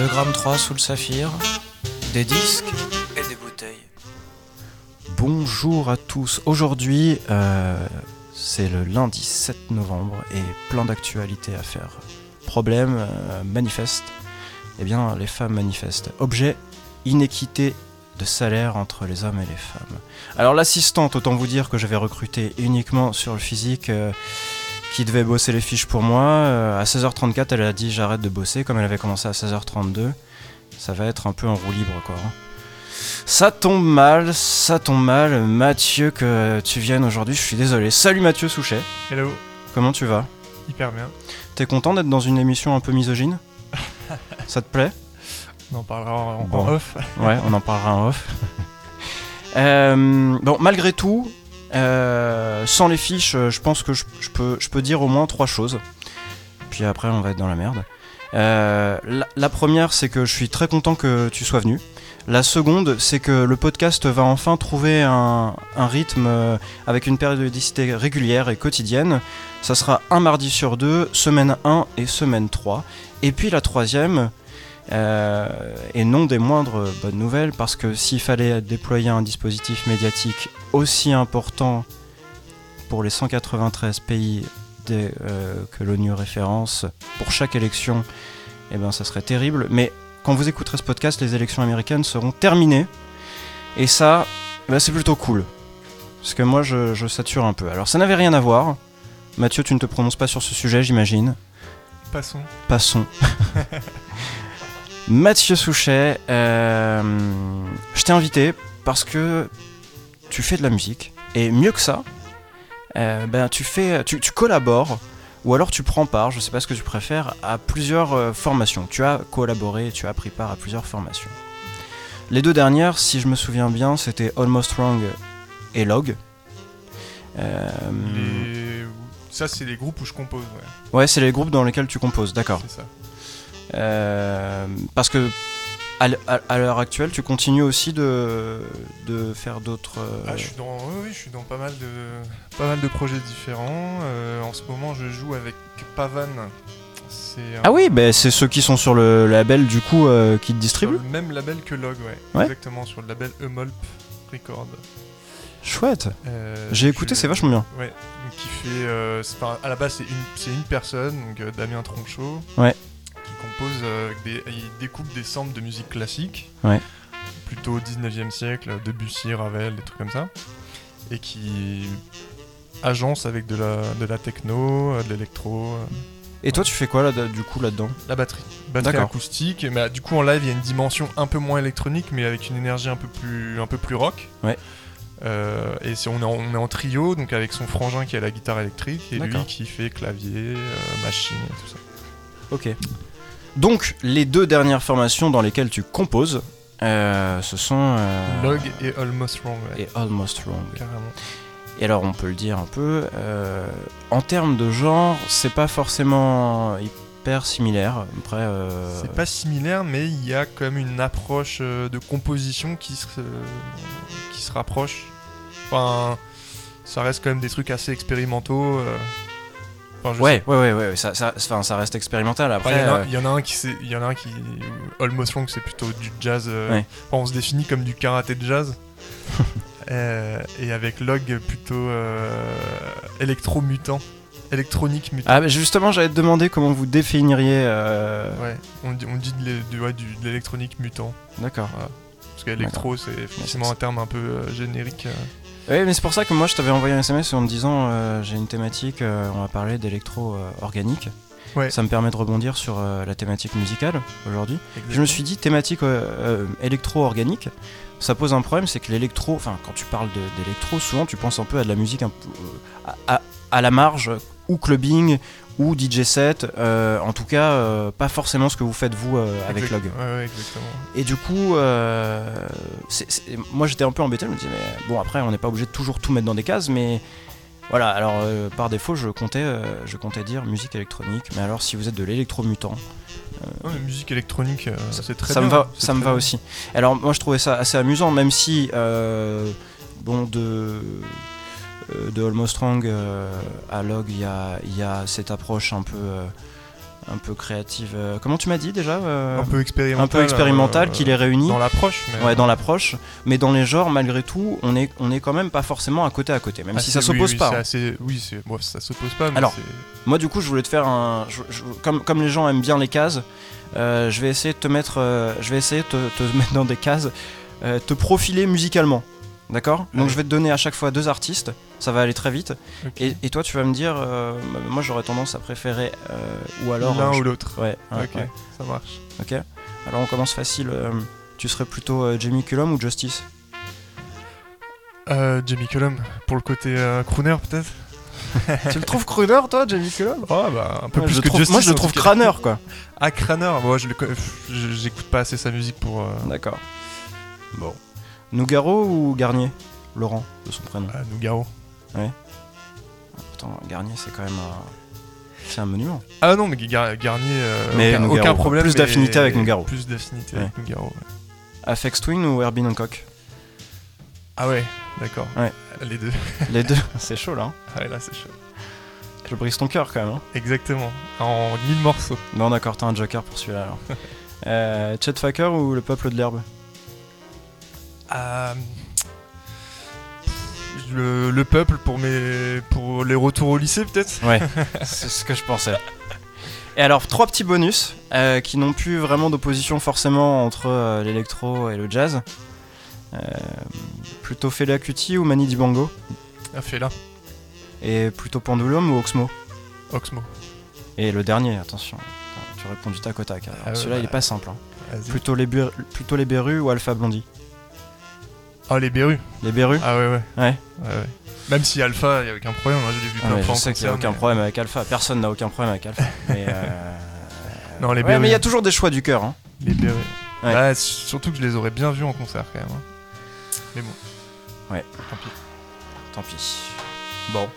2 grammes 3 sous le saphir, des disques et des bouteilles. Bonjour à tous. Aujourd'hui, euh, c'est le lundi 7 novembre et plein d'actualités à faire. Problème, euh, manifeste. Eh bien, les femmes manifestent. Objet, inéquité de salaire entre les hommes et les femmes. Alors l'assistante, autant vous dire que j'avais recruté uniquement sur le physique, euh, qui devait bosser les fiches pour moi. Euh, à 16h34, elle a dit j'arrête de bosser, comme elle avait commencé à 16h32. Ça va être un peu en roue libre, quoi. hein. Ça tombe mal, ça tombe mal. Mathieu, que tu viennes aujourd'hui, je suis désolé. Salut Mathieu Souchet, Hello, comment tu vas? Hyper bien. T'es content d'être dans une émission un peu misogyne? Ça te plaît? On en parlera en, off. Ouais, on en parlera en off. Euh, bon, malgré tout, euh, sans les fiches, euh, je pense que je, peux, dire au moins trois choses. Puis après, on va être dans la merde. Euh, la, première, c'est que je suis très content que tu sois venu. La seconde, c'est que le podcast va enfin trouver un, rythme avec une périodicité régulière et quotidienne. Ça sera un mardi sur deux, semaine 1 et semaine 3. Et puis la troisième, euh, et non des moindres bonnes nouvelles, parce que s'il fallait déployer un dispositif médiatique aussi important pour les 193 pays des, euh, que l'ONU référence pour chaque élection, eh ben ça serait terrible. Mais quand vous écouterez ce podcast, les élections américaines seront terminées. Et ça, ben, c'est plutôt cool. Parce que moi, je, je sature un peu. Alors, ça n'avait rien à voir. Mathieu, tu ne te prononces pas sur ce sujet, j'imagine. Passons. Passons. Mathieu Souchet, euh, je t'ai invité parce que tu fais de la musique. Et mieux que ça, euh, ben, tu, fais, tu, tu collabores, ou alors tu prends part, je sais pas ce que tu préfères, à plusieurs euh, formations. Tu as collaboré, tu as pris part à plusieurs formations. Les deux dernières, si je me souviens bien, c'était Almost Wrong et Log. Les- Ça, c'est les groupes où je compose, ouais. Ouais, c'est les groupes dans lesquels tu composes, d'accord. C'est ça. Euh, parce que à l'heure actuelle, tu continues aussi de, de faire d'autres. euh, Ah, je suis dans, oui, je suis dans pas mal de, pas mal de projets différents. Euh, en ce moment, je joue avec Pavan. Un- Ah oui, bah, c'est ceux qui sont sur le label du coup euh, qui te sur distribuent. le même label que Log, ouais. Ouais. Exactement, sur le label Emolp Record. Chouette. J'ai écouté, c'est vachement bien. Ouais, qui fait. à la base, c'est une, une personne, donc Damien Tronchot, Ouais. Compose. euh, des, il découpe des samples de musique classique, Ouais. plutôt au 19e siècle, Debussy, Ravel, des trucs comme ça, et qui agence avec de la, de la techno, euh, de l'électro, euh, Et toi, tu fais quoi là, du coup là-dedans? La batterie. Batterie acoustique, mais du coup en live il y a une dimension un peu moins électronique, mais avec une énergie un peu plus, un peu plus rock. Ouais. Euh, et on, est en, on est en trio, donc avec son frangin qui a la guitare électrique et lui qui fait clavier, euh, machine et tout ça. Ok. Donc, les deux dernières formations dans lesquelles tu composes, euh, ce sont. euh, Log et Almost Wrong, ouais, et Almost Wrong. carrément. Et alors, on peut le dire un peu, euh, en termes de genre, c'est pas forcément hyper similaire. Après, C'est pas similaire, mais il y a quand même une approche de composition qui se, qui se rapproche. Enfin, ça reste quand même des trucs assez expérimentaux. Euh. Enfin, Ouais, ouais, ouais, ouais, ça, ça, reste expérimental. Après, Après, il y en a- euh, il y, en a un qui c'est- il y en a un qui Almost Wrong c'est plutôt du jazz euh, Ouais. on se définit comme du karaté de jazz Euh, et avec Log plutôt euh, électro mutant électronique mutant Ah, bah, justement, j'allais te demander comment vous définiriez. euh, ouais on dit, on dit de ouais, du- de l'électronique mutant D'accord. parce qu'électro c'est effectivement un terme un peu euh, générique euh. Oui, mais c'est pour ça que moi je t'avais envoyé un SMS en me disant euh, j'ai une thématique, euh, on va parler d'électro euh, organique. Ouais. Ça me permet de rebondir sur la thématique musicale aujourd'hui. Je me suis dit thématique électro-organique, ça pose un problème, c'est que l'électro, enfin quand tu parles d'électro, souvent tu penses un peu à de la musique un peu, à, à- à la marge, ou clubbing, ou DJ set, euh, en tout cas euh, pas forcément ce que vous faites vous euh, avec Exact- Log. ouais, ouais exactement Et du coup, moi j'étais un peu embêté, je me disais, mais bon, après, on n'est pas obligé de toujours tout mettre dans des cases, mais voilà, alors par défaut, je comptais, je comptais dire musique électronique, mais alors si vous êtes de l'électro-mutant, musique électronique c'est très ça bien me va, c'est ça me va bien. aussi. Alors moi je trouvais ça assez amusant, même si euh, bon de de Almost Strong euh, à Log, il y a, il y a cette approche un peu euh, un peu créative. euh, comment tu m'as dit déjà euh, un peu expérimental. un peu expérimental euh, qui les réunit. Dans l'approche, mais. Ouais, dans l'approche, mais dans les genres, malgré tout, on est, on est quand même pas forcément à côté à côté, même Ah, si ça s'oppose oui, oui, pas. c'est hein. assez- Oui, bon, ça s'oppose pas, mais Alors, Moi, du coup, je voulais te faire un. je- je- comme, comme les gens aiment bien les cases, euh, je vais essayer de te mettre, euh, je vais essayer de te, te mettre dans des cases, euh, te profiler musicalement. D'accord Donc, je vais te donner à chaque fois deux artistes, ça va aller très vite. Et, et toi, tu vas me dire, euh, moi, j'aurais tendance à préférer, euh, ou alors. l'un euh, ou l'autre. Ouais, ouais, ok, ouais. ça marche. Ok. Alors, on commence facile. euh, tu serais plutôt Jamie Cullum ou Justice? Euh, Jamie Cullum, pour le côté crooner peut-être Tu le trouves crooner, toi, Jamie Cullum? Oh bah un peu plus que trouve, Justice. moi, je le trouve crâneur, quoi. Ah, Craner, moi je j'écoute pas assez sa musique pour. D'accord. Bon. Nougaro ou Garnier Laurent, de son prénom. ah, Nougaro. Pourtant, Garnier, c'est quand même un... C'est un monument. Ah non, mais Gar- Garnier, euh, Mais aucun, Nougaro, aucun problème. plus d'affinité avec Nougaro. Plus d'affinité Ouais. avec Nougaro. ouais. Afex Twin ou Herbie Hancock Ah ouais, d'accord. Ouais. Les deux. Les deux, c'est chaud là. hein. Ah ouais, là c'est chaud. Je brise ton cœur quand même. Hein. Exactement. En mille morceaux. Bon, d'accord, t'as un joker pour celui-là alors. euh, Chet Faker ou le peuple de l'herbe Euh, Le, le peuple pour mes pour les retours au lycée peut-être. Ouais, c'est ce que je pensais. Et alors, trois petits bonus euh, qui n'ont plus vraiment d'opposition forcément entre euh, l'électro et le jazz. Euh, plutôt Fela Kuti ou Mani Dibango Ah là. Et plutôt Pendulum ou Oxmo Oxmo. Et le dernier, attention. Tu réponds du tac au tac. Ah ouais, Celui-là, il est pas simple. hein. Plutôt, les plutôt les Berus ou Alpha Blondie Ah les Berus. Les Berus Ah ouais ouais. Ouais. Ouais, ouais. Même si Alpha, il y a aucun problème. hein, je l'ai vu plein de fois Je en sais qu'il n'y a concert, aucun mais- problème avec Alpha. Personne n'a aucun problème avec Alpha. mais euh, Non les ouais, Berus. mais il y a toujours des choix du cœur. hein. Les Berus. Ouais. Ouais, surtout que je les aurais bien vus en concert quand même. hein. Mais bon. Ouais. Tant pis. Tant pis. Bon.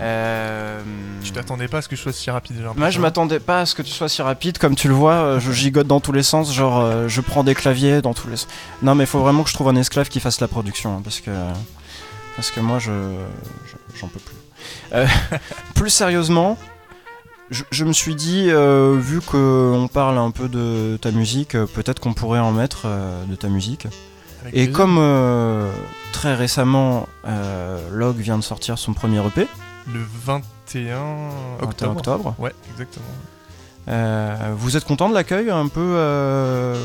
Euh, Tu t'attendais pas à ce que je sois si rapide j'ai Moi, je m'attendais pas à ce que tu sois si rapide. Comme tu le vois, euh, je gigote dans tous les sens. Genre, euh, je prends des claviers dans tous les sens. Non, mais il faut vraiment que je trouve un esclave qui fasse la production. hein, parce que. Parce que moi, je. je- J'en peux plus. Euh, plus sérieusement. Je, je me suis dit, vu qu'on parle un peu de ta musique, peut-être qu'on pourrait en mettre de ta musique. Avec Et plaisir. comme très récemment, Log vient de sortir son premier EP, Le 21 21 octobre. octobre, Ouais, exactement. euh, vous êtes content de l'accueil un peu euh,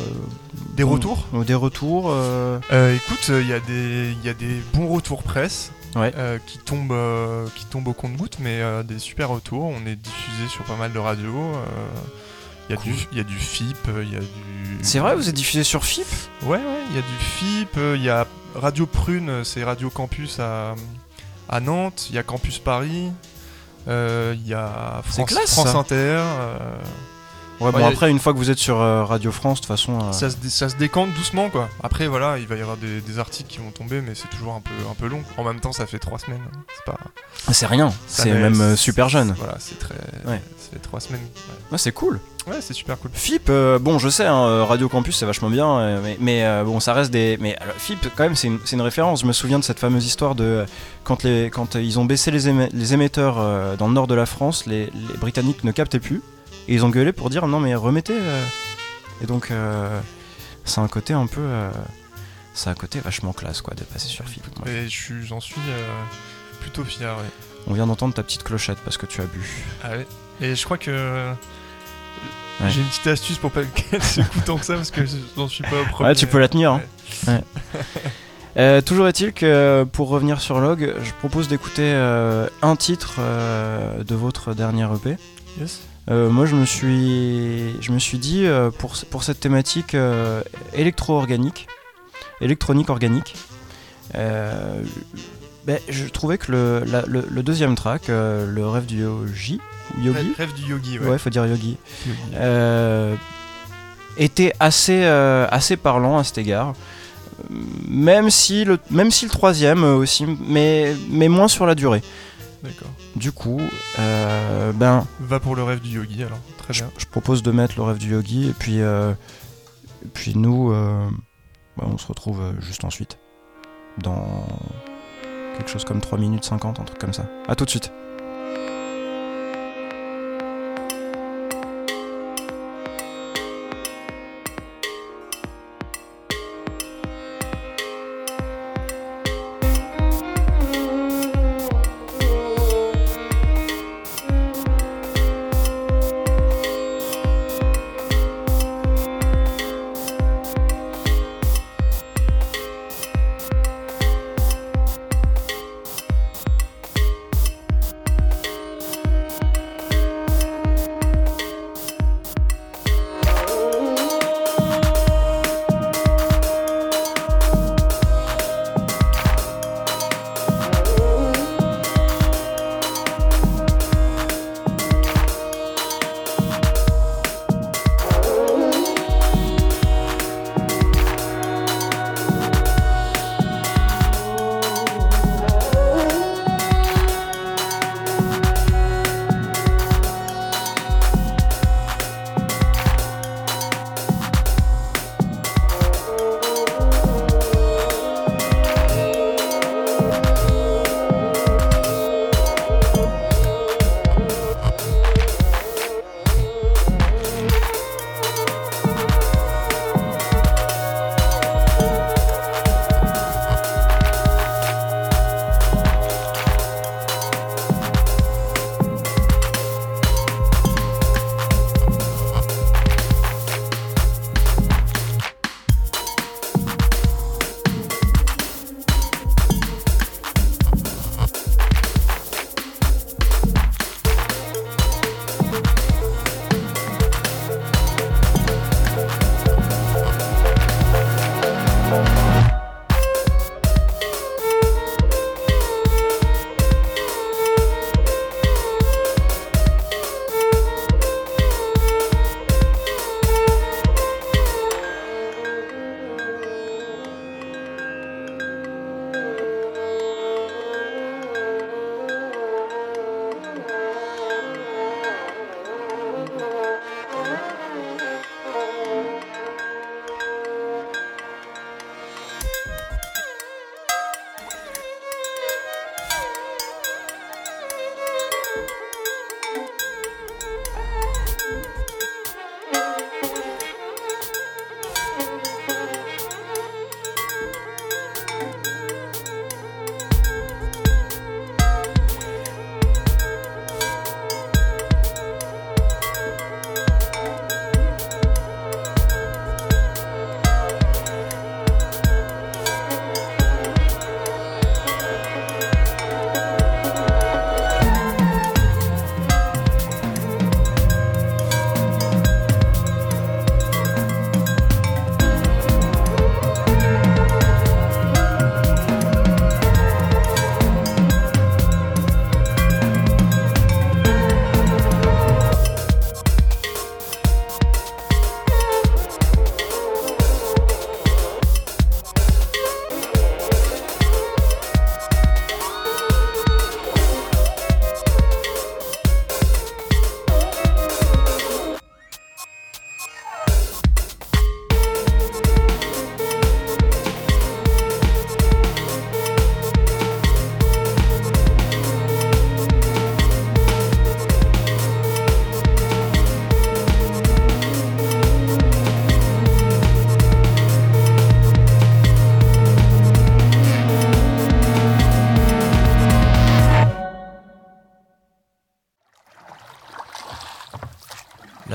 Des retours? Ou Des retours euh, Euh, Écoute, il y, a des- il y a des bons retours presse Ouais. qui, tombent, qui tombent au compte-goutte, mais des super retours. On est diffusé sur pas mal de radios. Il y, a Cool. du- il y a du FIP, il y a du. C'est vrai, vous êtes diffusé sur FIP Ouais, ouais, il y a du FIP, il y a Radio Prune, c'est Radio Campus à, à Nantes, il y a Campus Paris, euh, il y a France, classe, France ça. Inter. Ouais, bon, Ouais, après, une fois que vous êtes sur euh, Radio France, de toute façon. euh, ça, se ça se décante doucement quoi. Après voilà, il va y avoir des, des articles qui vont tomber, mais c'est toujours un peu, un peu long. En même temps, ça fait trois semaines. hein. C'est pas. C'est rien, c'est même euh, super jeune. Voilà, c'est très. Ouais. Ça fait trois semaines. Ouais, Ouais, c'est cool. Ouais, c'est super cool. FIP, euh, bon, je sais, hein, Radio Campus, c'est vachement bien, mais, mais, euh, bon, ça reste des. Mais alors, FIP, quand même, c'est une, c'est une référence. Je me souviens de cette fameuse histoire de quand, les, quand ils ont baissé les, éme- les émetteurs dans le nord de la France, les, les Britanniques ne captaient plus, et ils ont gueulé pour dire non, mais remettez. euh. Et donc, euh, c'est un côté un peu. euh, c'est un côté vachement classe, quoi, de passer sur moi. Et j'en suis euh, plutôt fier. ouais. On vient d'entendre ta petite clochette parce que tu as bu. Ah ouais. Et je crois que. Ouais. J'ai une petite astuce pour pas qu'elle s'écoute tant que ça parce que j'en suis pas au premier. Ouais, tu peux la tenir. hein. Ouais. Euh, toujours est-il que pour revenir sur Log, je propose d'écouter euh, un titre euh, de votre dernier EP. Yes. Euh, moi, je me suis, je me suis dit euh, pour, pour cette thématique euh, électro-organique, électronique organique, ben, je trouvais que le, la- le, le deuxième track, le rêve du yogi, Rêve, du yogi, ouais. ouais, faut dire yogi, Yogi. était assez, assez parlant à cet égard. Même si le, même si le troisième aussi, mais, mais moins sur la durée. D'accord. Du coup, euh, ben, Va pour le rêve du yogi alors. Très bien. je propose de mettre le rêve du yogi et puis, euh, et puis nous, euh, bah, on se retrouve juste ensuite. Dans quelque chose comme 3 minutes 50, un truc comme ça. A tout de suite.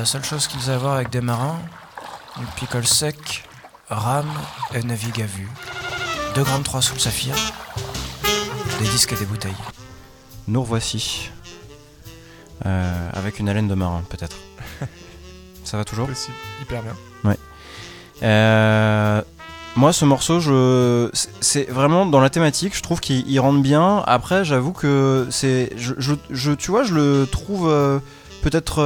Seule chose qu'ils aient à voir avec des marins, une picole sec, rame et navigue à vue. 2 grammes 3 sous le saphir, des disques et des bouteilles. Nous revoici. Euh, avec une haleine de marin, peut-être. Ça va toujours? Possible. Hyper bien. Euh, Moi, ce morceau, je, c'est- vraiment dans la thématique. Je trouve qu'il il rentre bien. Après, j'avoue que c'est, je, je- je- tu vois, je le trouve euh, peut-être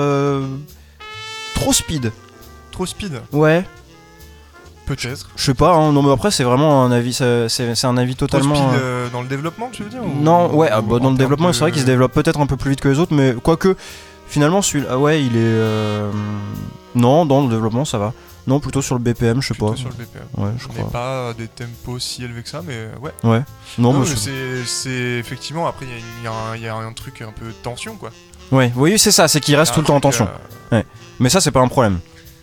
trop speed. Trop speed, Ouais, peut-être. je sais pas. hein. non, mais après, c'est vraiment un avis. C'est, un avis Trop totalement. speed euh, euh, dans le développement, tu veux dire ou- Non, ouais, ah, ou bah, en dans le termes développement, de- c'est vrai qu'il se développe peut-être un peu plus vite que les autres, mais quoique, finalement, celui-là, ouais, il est. euh, Non, dans le développement, ça va. Non, plutôt sur le BPM, je sais plutôt pas. sur le BPM. Ouais, je Mais crois. pas des tempos si élevés que ça, mais ouais. Non, Non, mais mais c'est- c'est c'est effectivement, après, il y a une- il y, a un- il y a un truc un peu de tension, quoi. Ouais, oui, c'est ça, c'est qu'il reste tout le temps en tension. euh, Mais ça, c'est pas un problème.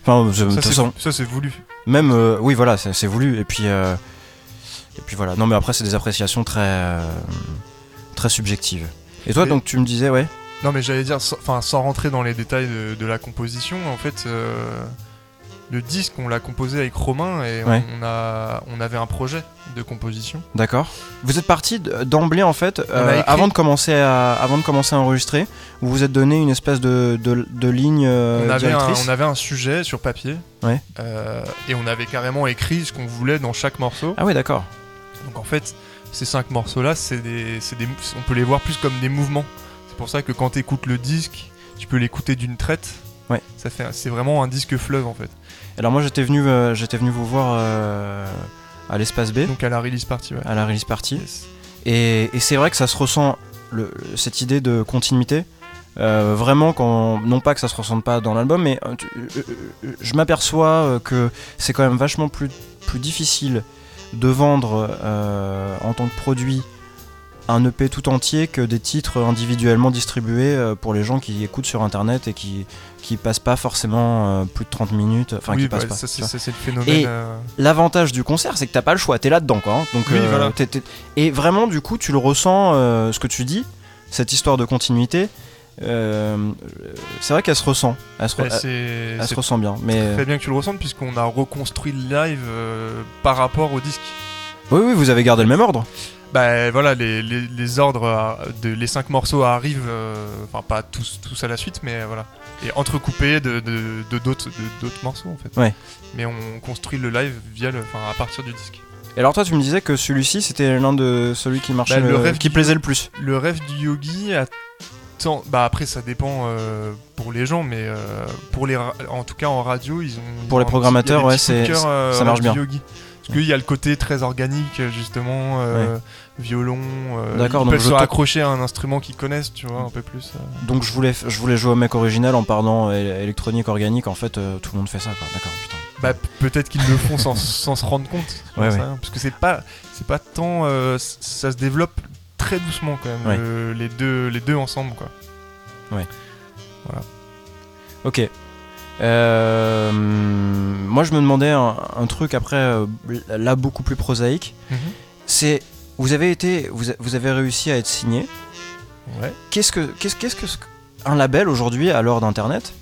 Enfin, ça, c'est- façon, Ça, c'est voulu. même. euh, oui, voilà, c'est voulu. Et puis. euh, Et puis voilà. Non, mais après, c'est des appréciations très. euh, très subjectives. Et toi, donc, tu me disais, ouais Non, mais j'allais dire, sans- enfin, sans rentrer dans les détails de, de la composition, en fait, euh, le disque, on l'a composé avec Romain et Ouais. on, a, on avait un projet de composition. D'accord. Vous êtes parti d'emblée en fait, euh, avant de commencer à avant de commencer à enregistrer, vous vous êtes donné une espèce de, de, de ligne euh, on, avait un, directrice. on avait un sujet sur papier Ouais. euh, et on avait carrément écrit ce qu'on voulait dans chaque morceau. Ah ouais, d'accord. Donc en fait, ces cinq morceaux-là, c'est des, c'est des, on peut les voir plus comme des mouvements. C'est pour ça que quand tu écoutes le disque, tu peux l'écouter d'une traite. Ouais. Ça fait, c'est vraiment un disque fleuve en fait. Alors moi, j'étais venu euh, j'étais venu vous voir euh, à l'espace B, Donc à la release party, ouais. à la release party, Yes. et, et c'est vrai que ça se ressent le- cette idée de continuité. euh, vraiment, quand, non pas que ça se ressente pas dans l'album, mais tu- je m'aperçois que c'est quand même vachement plus, plus difficile de vendre en tant que produit un EP tout entier que des titres individuellement distribués euh, pour les gens qui écoutent sur internet et qui, qui passent pas forcément euh, plus de 30 minutes. Enfin, oui, qui passent bah, pas. c'est, le phénomène. Et- euh, L'avantage du concert, c'est que t'as pas le choix, t'es là-dedans quoi. hein. Donc, Oui, voilà. Et vraiment, du coup, tu le ressens, euh, ce que tu dis, cette histoire de continuité. c'est vrai qu'elle se ressent. Elle se, re- bah, elle- se ressent bien. Mais très bien que tu le ressentes puisqu'on a reconstruit le live par rapport au disque. oui, oui, vous avez gardé le même ordre. Bah voilà, les, les, les ordres, euh, de, les cinq morceaux arrivent, euh, enfin pas tous, tous à la suite, mais euh, voilà. Et entrecoupés de, de, de d'autres, de d'autres morceaux en fait. Ouais. Mais on construit le live via le, à partir du disque. Et alors toi, tu me disais que celui-ci, c'était l'un de celui qui marchait, Bah, le le- rêve qui plaisait le plus. Le rêve du yogi a tant- bah après ça dépend euh, pour les gens, mais euh, pour les, en tout cas en radio, ils ont. Pour les petit- programmateurs, ouais, de c'est- euh, ça marche bien. yogi. Parce qu'il y a le côté très organique, justement, violon. euh, D'accord, ils donc peuvent je se te- raccrocher à un instrument qu'ils connaissent, tu vois, un peu plus. euh. Donc je voulais, je voulais jouer au mec original en parlant é- électronique organique. En fait, euh, tout le monde fait ça. quoi. D'accord, putain. Bah p- peut-être qu'ils le font sans, sans se rendre compte. Ouais, ouais. rien. Parce que c'est pas c'est pas tant euh, c- ça se développe très doucement quand même Ouais. les deux les deux ensemble quoi. Ok. Euh, moi, je me demandais un, un truc après, euh, là beaucoup plus prosaïque. C'est, vous avez été, vous, a- vous avez réussi à être signé. Ouais. Qu'est-ce que, qu'est-ce, qu'est-ce que un label aujourd'hui à l'heure d'Internet,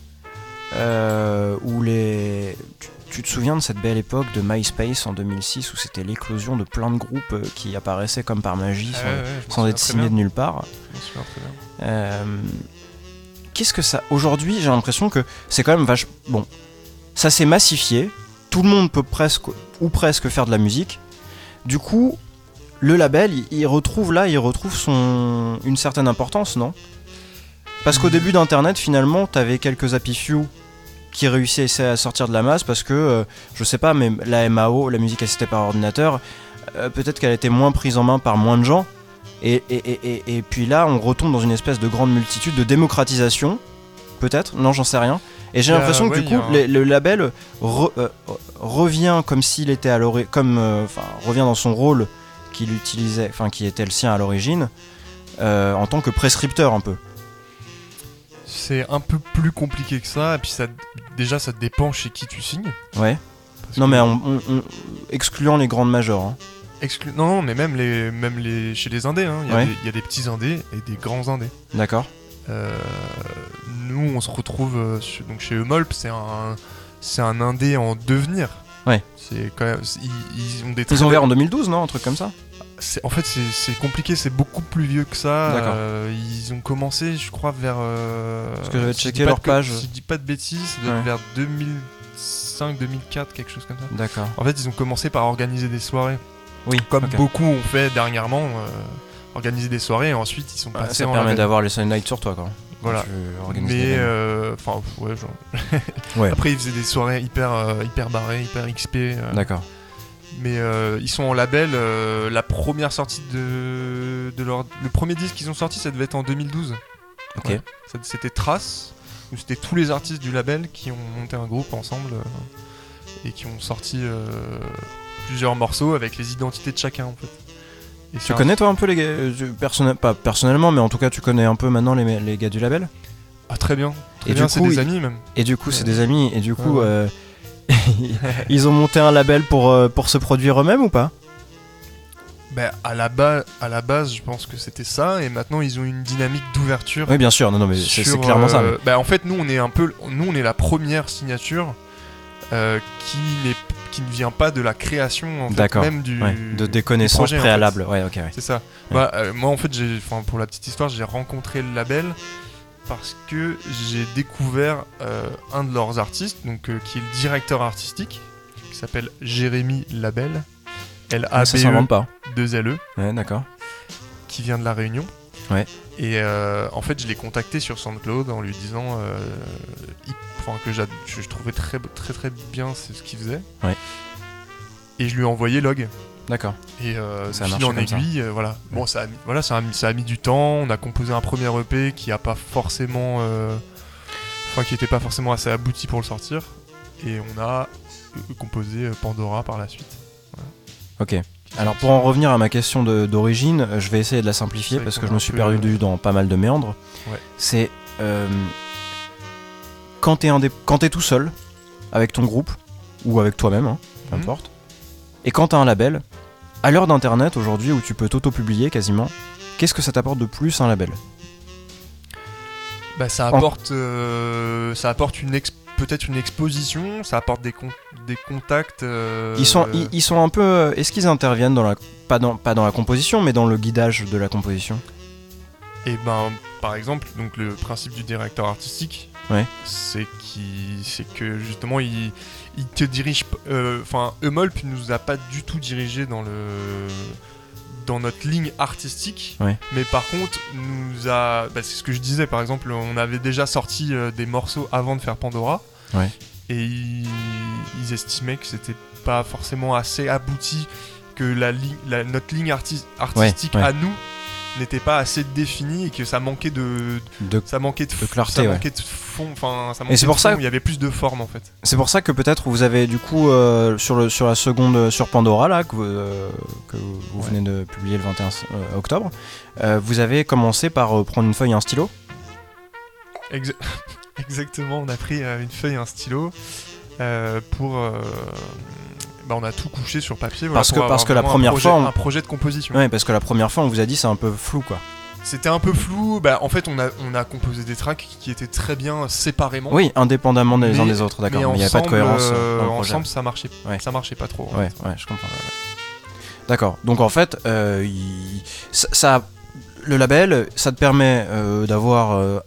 euh, où les, tu, tu te souviens de cette belle époque de MySpace en 2006 où c'était l'éclosion de plein de groupes euh, qui apparaissaient comme par magie Ah sans, ouais, être signés de nulle part. Euh, Qu'est-ce que ça. Aujourd'hui, j'ai l'impression que c'est quand même vache. Bon, ça s'est massifié. Tout le monde peut presque ou presque faire de la musique. Du coup, le label, il, il retrouve là, il retrouve son une certaine importance, non? Parce qu'au début d'Internet, finalement, t'avais quelques Happy Few qui réussissaient à sortir de la masse parce que, euh, je sais pas, mais la MAO, la musique assistée par ordinateur, euh, peut-être qu'elle était moins prise en main par moins de gens. Et, et, et, et, puis là, on retombe dans une espèce de grande multitude de démocratisation, peut-être, non, j'en sais rien. Et j'ai a- l'impression que ouais, du coup, un- le, le label re- euh, revient comme s'il était à l'origine, comme, euh, enfin, revient dans son rôle qu'il utilisait, enfin, qui était le sien à l'origine, euh, en tant que prescripteur un peu. C'est un peu plus compliqué que ça et puis ça déjà ça dépend chez qui tu signes. Ouais. parce Non, mais on, on- on- excluant les grandes majors. hein. Exclu- non, non, mais même les même les chez les indés hein, il y, a Ouais. des- il y a des petits indés et des grands indés. D'accord. Euh, nous, on se retrouve euh, donc chez Eumolp, c'est un, c'est un indé en devenir. Ouais. C'est quand même, ils, ils ont des Ils ont ouvert en belles- 2012, non Un truc comme ça c'est- En fait, c'est c'est compliqué, c'est beaucoup plus vieux que ça. D'accord. Euh, ils ont commencé, je crois, vers. euh, Parce que j'avais checké leur page. Si je dis pas de bêtises, Ouais. vers 2005, 2004, quelque chose comme ça. D'accord. En fait, ils ont commencé par organiser des soirées. Oui, Comme beaucoup ont fait dernièrement, euh, organiser des soirées et ensuite ils sont passés ça en permet d'avoir les Sunlight sur toi, quoi. Voilà. Mais euh, enfin ouais, genre. Ouais. Après ils faisaient des soirées hyper euh, hyper barrées, hyper XP. euh, D'accord. mais euh, ils sont en label. la première sortie de, de leur le premier disque qu'ils ont sorti, ça devait être en 2012. Ok. Ouais. C'était Trace où c'était tous les artistes du label qui ont monté un groupe ensemble et qui ont sorti plusieurs morceaux avec les identités de chacun en fait. Et Tu connais toi un peu les gars, euh, pas personnellement, mais en tout cas tu connais un peu maintenant les, les gars du label? Ah très bien. Très Et bien, c'est des amis même. Et du coup c'est des amis, et du coup Ouais, euh, ils ont monté un label pour, euh, pour se produire eux-mêmes ou pas? Ben, à, la base, à la base, je pense que c'était ça, et maintenant ils ont une dynamique d'ouverture. Oui bien sûr, non non mais c'est clairement ça. ben, en fait, nous on est un peu, nous on est la première signature euh, qui n'est, qui ne vient pas de la création en fait, D'accord, même du, Ouais, de des connaissances projet, en fait. préalables. Ouais ok ouais. C'est ça. Bah, euh, moi en fait, pour la petite histoire, j'ai rencontré le label parce que j'ai découvert euh, un de leurs artistes, donc euh, qui est le directeur artistique, qui s'appelle Jérémy Label. L A Ah, B E s'invente pas. 2 L E. Ouais d'accord. qui vient de la Réunion. Ouais. Et euh, en fait, je l'ai contacté sur SoundCloud en lui disant euh, il- enfin, que je, je trouvais très très très bien ce qu'il faisait. Ouais. Et je lui ai envoyé log. D'accord. Et euh, Ça fil en ça. aiguille, euh, voilà. Bon, ça a, mis, voilà, ça a, mis, ça a mis du temps. On a composé un premier EP qui a pas forcément, enfin, qui était pas forcément assez abouti pour le sortir. Et on a composé Pandora par la suite. Ok. Alors pour en revenir à ma question d'origine, je vais essayer de la simplifier parce que je me suis perdu euh, dans pas mal de méandres. Ouais. C'est euh, quand t'es indép- tout seul avec ton groupe ou avec toi-même, hein, peu Mhm. importe, et quand t'as un label, à l'heure d'internet aujourd'hui où tu peux t'auto-publier quasiment, qu'est-ce que ça t'apporte de plus un label? Bah, ça En- apporte, euh, ça apporte une ex- peut-être une exposition, ça apporte des, con- des contacts. euh, Ils sont ils, ils sont un peu euh, est-ce qu'ils interviennent dans la pas dans pas dans la composition mais dans le guidage de la composition? Et ben, par exemple, donc le principe du directeur artistique, Ouais. c'est que justement, il, il te dirige. euh, Enfin, Eumolp nous a pas du tout dirigé dans le dans notre ligne artistique, Ouais. mais par contre nous a, bah, c'est ce que je disais, par exemple, on avait déjà sorti euh, des morceaux avant de faire Pandora, Ouais. et ils, ils estimaient que c'était pas forcément assez abouti, que la la- notre ligne arti- artistique ouais. à nous n'était pas assez définie et que ça manquait de, de ça manquait de, De clarté, ça ouais. manquait de fond, enfin, ça manquait de pour ça fond, il y avait plus de forme en fait. C'est pour ça que peut-être vous avez du coup euh, sur, le, sur la seconde euh, sur Pandora là que, vous, euh, que vous Ouais. venez de publier le 21 euh, octobre, euh, vous avez commencé par prendre une feuille et un stylo? Exa- Exactement, on a pris une feuille et un stylo pour. Bah, on a tout couché sur papier. voilà, Parce que- avoir parce que la un première projet- fois, on- un projet de composition. Ouais, parce que la première fois on vous a dit c'est un peu flou quoi. C'était un peu flou. Bah, en fait, on a, on a composé des tracks qui étaient très bien séparément. Oui, indépendamment des uns des autres, d'accord. Mais il n'y a pas de ensemble, cohérence euh, euh, dans le projet. ensemble, ça marchait, Ouais. ça marchait pas trop. Ouais, je comprends. D'accord. Donc en fait, euh, il- ça, ça- le label, ça te permet euh, d'avoir euh,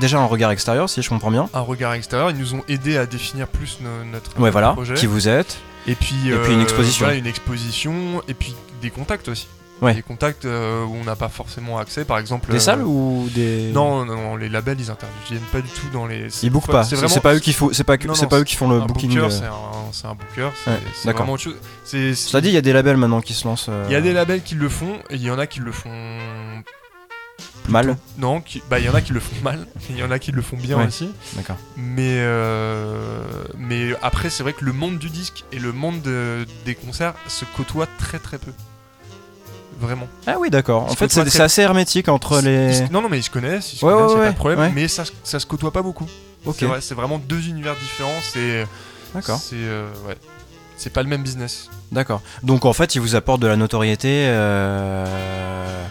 déjà un regard extérieur, si je comprends bien. Un regard extérieur, ils nous ont aidé à définir plus no- notre Ouais, voilà. projet. Qui vous êtes. Et puis, Et puis une exposition. voilà, une exposition, et puis des contacts aussi. Ouais. Des contacts euh, où on n'a pas forcément accès, par exemple. Des euh, salles ou des. Non, non, non, les labels ils interviennent pas du tout dans les. Ils bookent pas. C'est vraiment. pas eux qui font. C'est pas, que- Non, c'est non, pas eux qui font le un booking. booker, euh. c'est un, c'est un booker, c'est Ouais, vraiment autre chose. Cela dit, il y a des labels maintenant qui se lancent. euh, Il y a des labels qui le font, et il y en a qui le font. Mal. Non, qui... bah il y en a qui le font mal, il y en a qui le font bien Ouais. aussi. D'accord. Mais, euh, mais après, c'est vrai que le monde du disque et le monde de- des concerts se côtoient très très peu. Vraiment. Ah oui, d'accord. En fait, c'est très- assez hermétique entre les. se- Non, non, mais ils se connaissent, ils se Ouais, connaissent, ouais, y a pas de problème, ouais. mais ça, se- ça se côtoie pas beaucoup. Ok. C'est vrai, c'est vraiment deux univers différents, c'est. D'accord. C'est euh, ouais. C'est pas le même business. D'accord. Donc en fait, il vous apporte de la notoriété euh,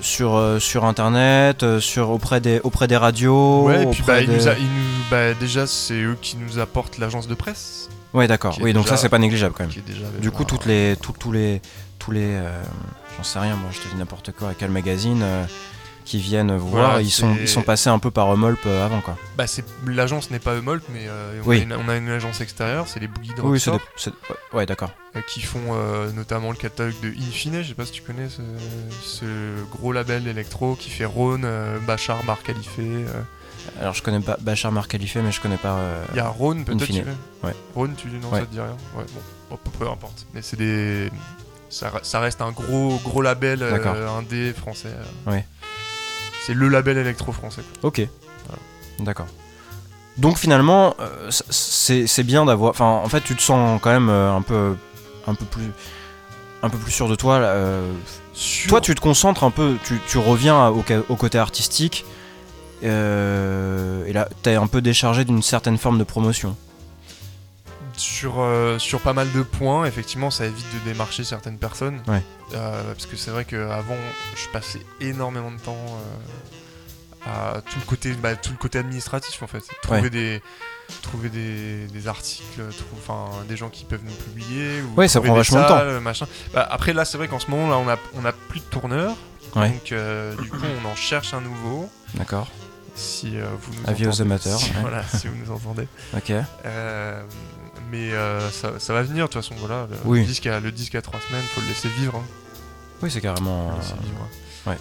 sur, euh, sur internet, euh, sur, auprès, des, auprès des radios. Ouais, et puis bah, il nous a- il nous- bah, déjà, c'est eux qui nous apportent l'agence de presse. Ouais, d'accord. Oui, donc déjà- ça, c'est pas négligeable quand même. Déjà Du coup, toutes les, tout- tous les, tous les, euh, j'en sais rien, moi, je te dis n'importe quoi, avec quel magazine euh, qui viennent Voilà, voir, ils sont, ils sont passés un peu par euh, avant, quoi. Bah, c'est l'agence n'est pas Eumolp, mais euh, on, Oui. a une, on a une agence extérieure, c'est les Boogie Drop Oui, des- ouais, d'accord. euh, qui font euh, notamment le catalogue de Infine. Je sais pas si tu connais ce, ce gros label électro qui fait Rhône, Bachar, Marc euh. Alors, je connais pas Bachar Mar Khalife, mais je connais pas. Il y a Rhône, peut-être. Tu Ouais. Rhône, tu dis non, Ouais. ça te dit rien. Ouais, bon, peu, importe. Mais c'est des. Ça, ça reste un gros, gros label indé français. Ouais. C'est le label électro français. quoi. Ok. D'accord. Donc finalement, euh, c'est bien d'avoir. Enfin, en fait, tu te sens quand même euh, un peu, un peu plus, un peu plus sûr de toi. euh, Toi, tu te concentres un peu, tu, tu reviens au, au côté artistique. et là, t'es un peu déchargé d'une certaine forme de promotion. Sur, euh, sur pas mal de points, effectivement, ça évite de démarcher certaines personnes. Ouais. Euh, parce que c'est vrai qu'avant, je passais énormément de temps euh, à tout le côté, bah, tout le côté administratif en fait. Trouver Ouais. des trouver des, des articles, enfin des gens qui peuvent nous publier. Ou Ouais, ça prend vachement de temps. Machin. Bah, après là, c'est vrai qu'en ce moment là, on a on a plus de tourneurs. Ouais. Donc du coup, on en cherche un nouveau. D'accord. Si euh, vous nous Avis aux amateurs, Si- ouais. Voilà, si vous nous entendez. Ok. Euh, mais euh, ça, ça va venir de toute façon, voilà. Le, Oui. disque, a, le disque a trois semaines, faut le laisser vivre. hein. Oui, c'est carrément. Faut le laisser vivre.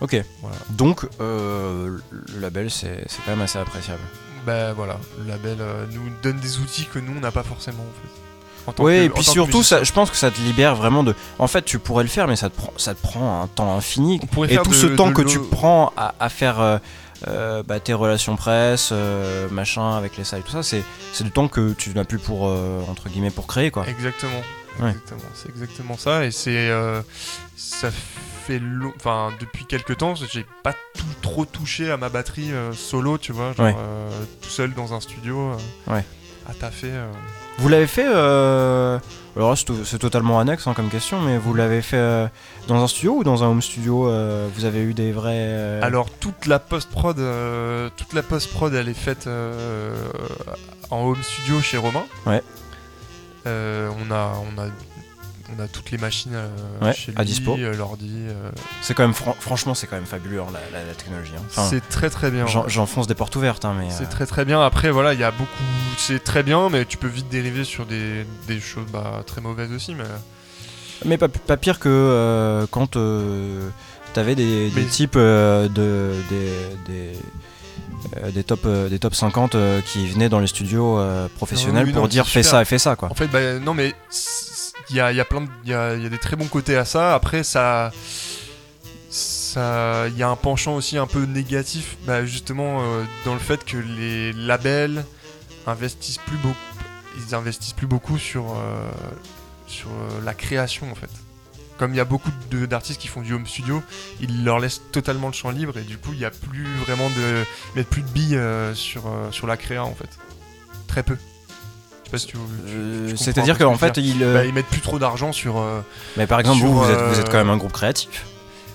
Ok. Voilà. Donc, euh, le label, c'est c'est quand même assez appréciable. Bah voilà, le label euh, nous donne des outils que nous on n'a pas forcément en fait. Oui, et puis surtout, ça, je pense que ça te libère vraiment de. En fait, tu pourrais le faire, mais ça te prend, ça te prend un temps infini. Et tout de- ce temps que tu prends à, à faire euh, bah, tes relations presse, euh, machin, avec les salles, tout ça, c'est c'est du temps que tu n'as plus pour euh, entre guillemets pour créer, quoi. Exactement. Ouais. Exactement. C'est exactement ça. Et c'est. ça fait long. Enfin, depuis quelques temps, j'ai pas tout, trop touché à ma batterie solo, tu vois. Genre, Ouais. tout seul dans un studio. Ouais. À taffer. euh. Vous l'avez fait. euh, Alors là, c'est to- c'est totalement annexe hein, comme question, mais vous l'avez fait euh, dans un studio ou dans un home studio euh, Vous avez eu des vrais. euh, Alors toute la post-prod, euh, toute la post-prod, elle est faite en home studio chez Romain. Ouais. On a, on a, on a toutes les machines euh, Ouais, chez lui, à dispo. euh, l'ordi. euh, C'est quand même. fran- franchement, c'est quand même fabuleux hein, la, la- la technologie. hein. Enfin, c'est très très bien. j'en- J'enfonce des portes ouvertes, hein, mais. C'est très très bien. Après, voilà, il y a beaucoup. C'est très bien, mais tu peux vite dériver sur des, des choses bah, très mauvaises aussi. Mais Mais pas, pas pire que quand t'avais des, des Mais- types de, des, des, euh, des top, euh, des top 50 euh, qui venaient dans les studios professionnels oui, pour non, dire fais ça et fais ça quoi. en fait, bah, non, mais y a, y a plein de, y a, des très bons côtés à ça. Après, ça, il y a un penchant aussi un peu négatif, bah, justement euh, dans le fait que les labels investissent plus beaucoup, ils investissent plus beaucoup sur euh, sur euh, la création en fait. Comme il y a beaucoup d'artistes qui font du home studio, ils leur laissent totalement le champ libre et du coup il n'y a plus vraiment de mettent plus de billes sur sur la créa en fait. Très peu. Pas si tu, tu- Euh, tu C'est-à-dire qu'en fait, ils, euh, Bah, ils mettent plus trop d'argent sur. euh, mais par exemple, sur, vous, vous êtes, vous êtes quand même un groupe créatif.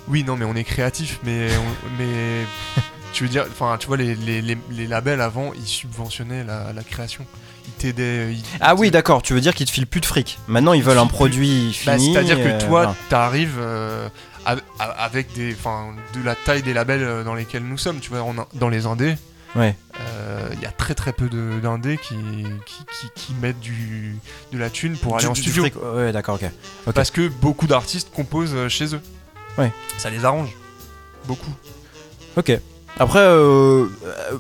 Oui, non, mais on est créatif, mais on- mais tu veux dire, enfin, tu vois, les, les, les, les labels avant, ils subventionnaient la, la création. Ils t'aidaient. ils- Ah oui, d'accord. Tu veux dire qu'ils te filent plus de fric. Maintenant, ils Ils veulent un plus- produit Bah, fini. C'est-à-dire que toi, voilà. t'arrives euh, avec des, de la taille des labels dans lesquels nous sommes. Tu vois, on a- dans les indés, Ouais. euh, il y a très très peu d'indés qui, qui, qui, qui mettent du, de la thune pour aller Du- en du studio. fric, Ouais, d'accord, ok. Ok. Parce que beaucoup d'artistes composent euh, chez eux. Ouais. Ça les arrange. Beaucoup. Ok. Après, euh, euh,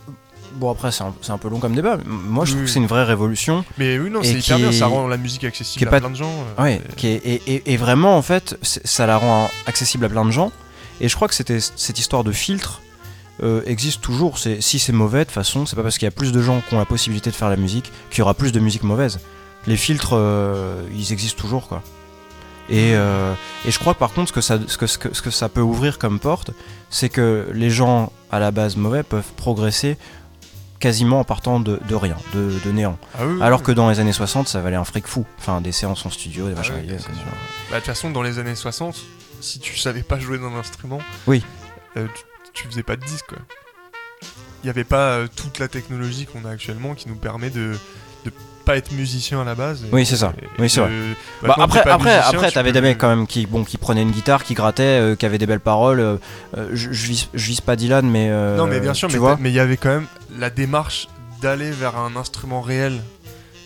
bon, après, c'est un, un peu long comme débat. mais Moi, je trouve Oui. que c'est une vraie révolution. Mais oui, non, c'est hyper bien. est- Ça rend la musique accessible qui à pas- plein de gens. Ouais, et- qui est, et, et- vraiment, en fait, ça la rend accessible à plein de gens. Et je crois que c'était cette histoire de filtre euh, existe toujours. C'est- Si c'est mauvais, de toute façon, c'est pas parce qu'il y a plus de gens qui ont la possibilité de faire la musique qu'il y aura plus de musique mauvaise. Les filtres, euh, ils existent toujours, quoi. Et, euh, et je crois par contre ce que, ça, ce, que, ce, que, ce que ça peut ouvrir comme porte, c'est que les gens à la base mauvais peuvent progresser quasiment en partant de, de rien, de, de néant. Ah oui, oui, Alors oui. que dans les années 60, ça valait un fric fou. Enfin, des séances en studio, des Ah machins. Bah, de toute façon, dans les années 60, si tu savais pas jouer d'un instrument, Oui. euh, tu, tu faisais pas de disque. Il n'y avait pas euh, toute la technologie qu'on a actuellement qui nous permet de de pas être musicien à la base. et- Oui, c'est ça. et- Oui, c'est vrai. Bah, après, après, musicien, après, tu t'avais peux- des mecs quand même qui, bon, qui prenaient une guitare, qui grattaient, euh, qui avaient des belles paroles. euh, je, je vise, je vise pas Dylan, mais euh, Non, mais bien sûr, tu mais vois. t'as- mais il y avait quand même la démarche d'aller vers un instrument réel.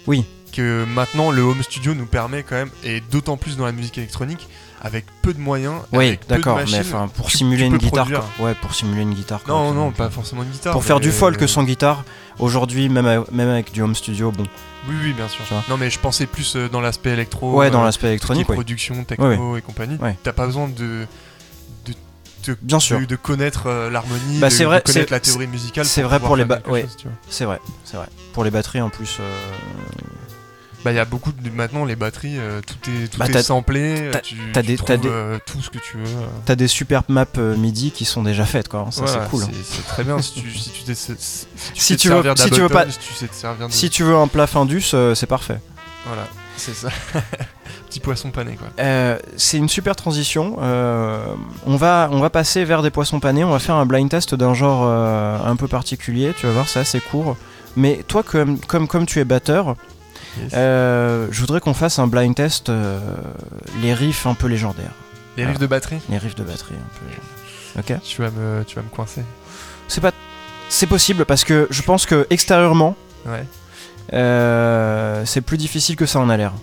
Oui. Que maintenant le home studio nous permet quand même, et d'autant plus dans la musique électronique, avec peu de moyens. Oui, d'accord, mais enfin, pour tu- simuler tu une guitare, produire. ouais, pour simuler une guitare. quoi, Non, non, donc, pas forcément une guitare. Pour faire du folk sans guitare, aujourd'hui, même, avec- même avec du home studio, bon. Oui, oui, bien sûr. Non, mais je pensais plus euh, dans l'aspect électro. ouais, dans euh, l'aspect électronique, production, techno et compagnie. Ouais. T'as pas besoin de. de te- Bien sûr. de, de connaître euh, l'harmonie, Bah, de, vrai, connaître la théorie musicale. c'est vrai pour les faire ba- quelque ouais. C'est vrai, c'est vrai. Pour les batteries en plus. euh, Bah, il y a beaucoup de. Maintenant, les batteries, euh, tout est, tout Bah, est samplé. euh, t'as- tu, t'as tu des- euh, tout ce que tu veux. T'as des super maps MIDI qui sont déjà faites, quoi. Ça, Voilà, c'est cool. hein. C'est très bien si tu, si tu, si tu Si veux- si tu veux pas- si tu sais te servir de. Si tu veux un plat Findus, euh, c'est parfait. Voilà, c'est ça. Petit poisson pané, quoi. C'est une super transition. On, va, on va passer vers des poissons panés. On va faire un blind test d'un genre un peu particulier. Tu vas voir, c'est assez court. Mais toi, comme, comme, comme tu es batteur, Yes. euh, je voudrais qu'on fasse un blind test euh, les riffs un peu légendaires. les riffs de batterie, Les riffs de batterie un peu légendaires. Ok tu vas me, tu vas me coincer. C'est pas. C'est possible parce que je pense que extérieurement, Ouais. euh, c'est plus difficile que ça en a l'air.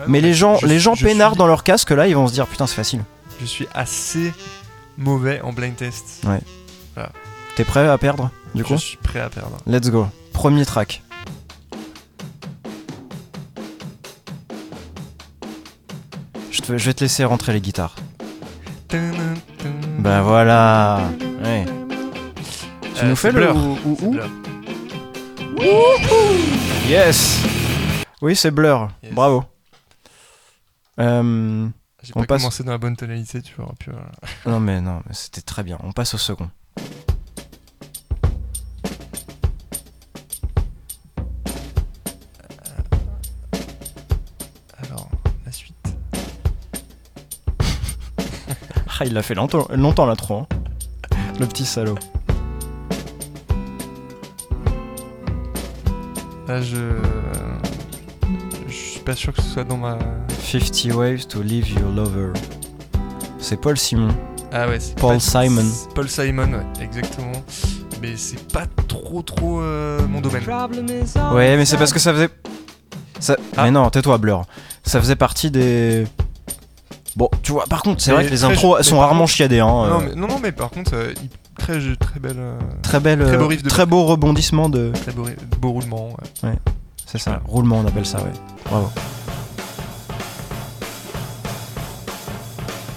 Ah, Mais les gens, je- les gens je peinards suis- dans leur casque là, ils vont se dire putain c'est facile. Je suis assez mauvais en blind test. T'es prêt à perdre du coup? je suis prêt à perdre. Let's go. Premier track. Je, vais te laisser rentrer les guitares. Bah voilà. Ouais. Tu Euh, nous fais c'est le Blur. ou, ou- ou Blur. Yes. Oui c'est Blur. Yes. Bravo. Euh, J'ai On pas passe- commencé dans la bonne tonalité, tu vois. Puis, voilà. non mais non, mais c'était très bien. On passe au second. Il l'a fait longtemps, longtemps l'intro. Hein. Le petit salaud. Là, je. Je suis pas sûr que ce soit dans ma. 50 Waves to Leave Your Lover. C'est Paul Simon. Ah ouais, c'est Paul pas- Simon. Paul Simon, ouais, exactement. Mais c'est pas trop trop euh, mon domaine. Ouais, mais c'est parce que ça faisait. Ça... Ah. Mais non, tais-toi, Blur. Ça faisait partie des. Bon, tu vois, par contre, c'est vrai que les intros sont rarement chiadées. Hein, Non, euh, mais, non, non, mais par contre, euh, très, très belle. euh, Très belle. très beau riff de- très beau rebondissement de. Très beau, beau roulement. ouais. C'est ça, roulement, on appelle ça, ouais. Bravo.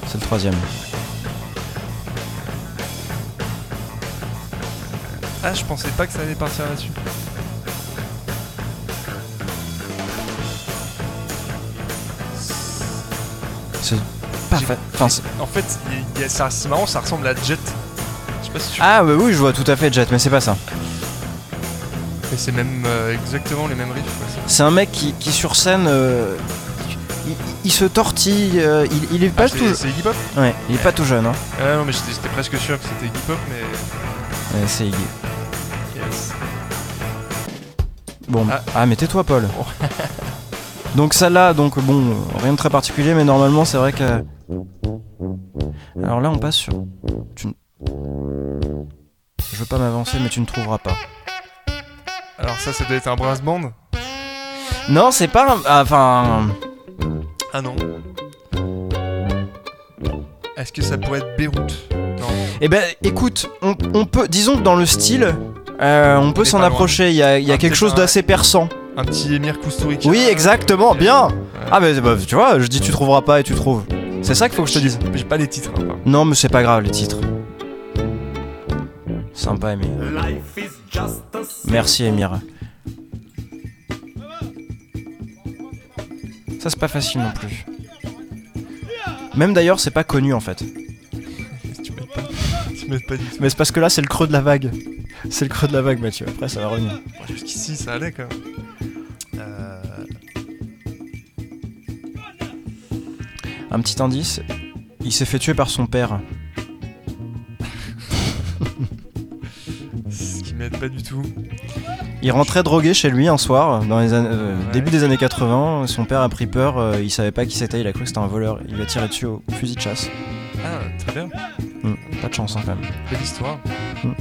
C'est le troisième. Ah, je pensais pas que ça allait partir là-dessus. C'est Enfin, c'est- En fait, il y a- il y a- ça- c'est marrant, ça ressemble à Jet. Je sais pas si tu ah, ouais, oui, je vois tout à fait Jet, mais c'est pas ça. Mais c'est même euh, exactement les mêmes riffs. quoi, c'est- C'est un mec qui, qui sur scène. euh, il, il se tortille. euh, il, il est pas Ah, tout. c'est c'est Iggy Pop Ouais, il est pas tout jeune, hein. Ah non, mais j'étais j'étais presque sûr que c'était Iggy Pop, mais. Ouais, c'est Iggy. Yes. Bon, Ah. ah, mais tais-toi, Paul. Donc, celle-là, donc, bon, rien de très particulier, mais normalement, c'est vrai que. Alors là, on passe sur. Tu... Je veux pas m'avancer, mais tu ne trouveras pas. Alors, ça, ça doit être un brass band? Non, c'est pas. un- ah, Enfin. Ah non. Est-ce que ça pourrait être Beyrouth? Non. Eh ben, écoute, on, on peut. Disons que dans le style. euh, on peut s'en approcher, il y a, il y a Ah, quelque chose d'assez perçant. Un petit Emir Kusturica Oui, exactement, bien Ouais. Ah, mais bah, tu vois, je dis tu trouveras pas et tu trouves. C'est ça qu'il faut que je te dise. J'ai pas les titres. hein, pardon. Non, mais c'est pas grave, les titres. Sympa, Emir. Merci, Emir. Ça, c'est pas facile non plus. Même d'ailleurs, c'est pas connu en fait. tu m'aides pas. Tu m'aides pas du tout. Mais c'est parce que là, c'est le creux de la vague. C'est le creux de la vague, Mathieu. Après, ça va revenir. Bon, Jusqu'ici, ça allait quand même. Un petit indice il s'est fait tuer par son père. Ce qui m'aide pas du tout. Il rentrait drogué chez lui un soir, dans les années- euh, Ouais. début des années 80. Son père a pris peur, euh, il savait pas qui c'était, il a cru que c'était un voleur. Il a tiré dessus au fusil de chasse. Ah, très bien. Hmm, pas de chance hein, quand même. Belle histoire. Mm.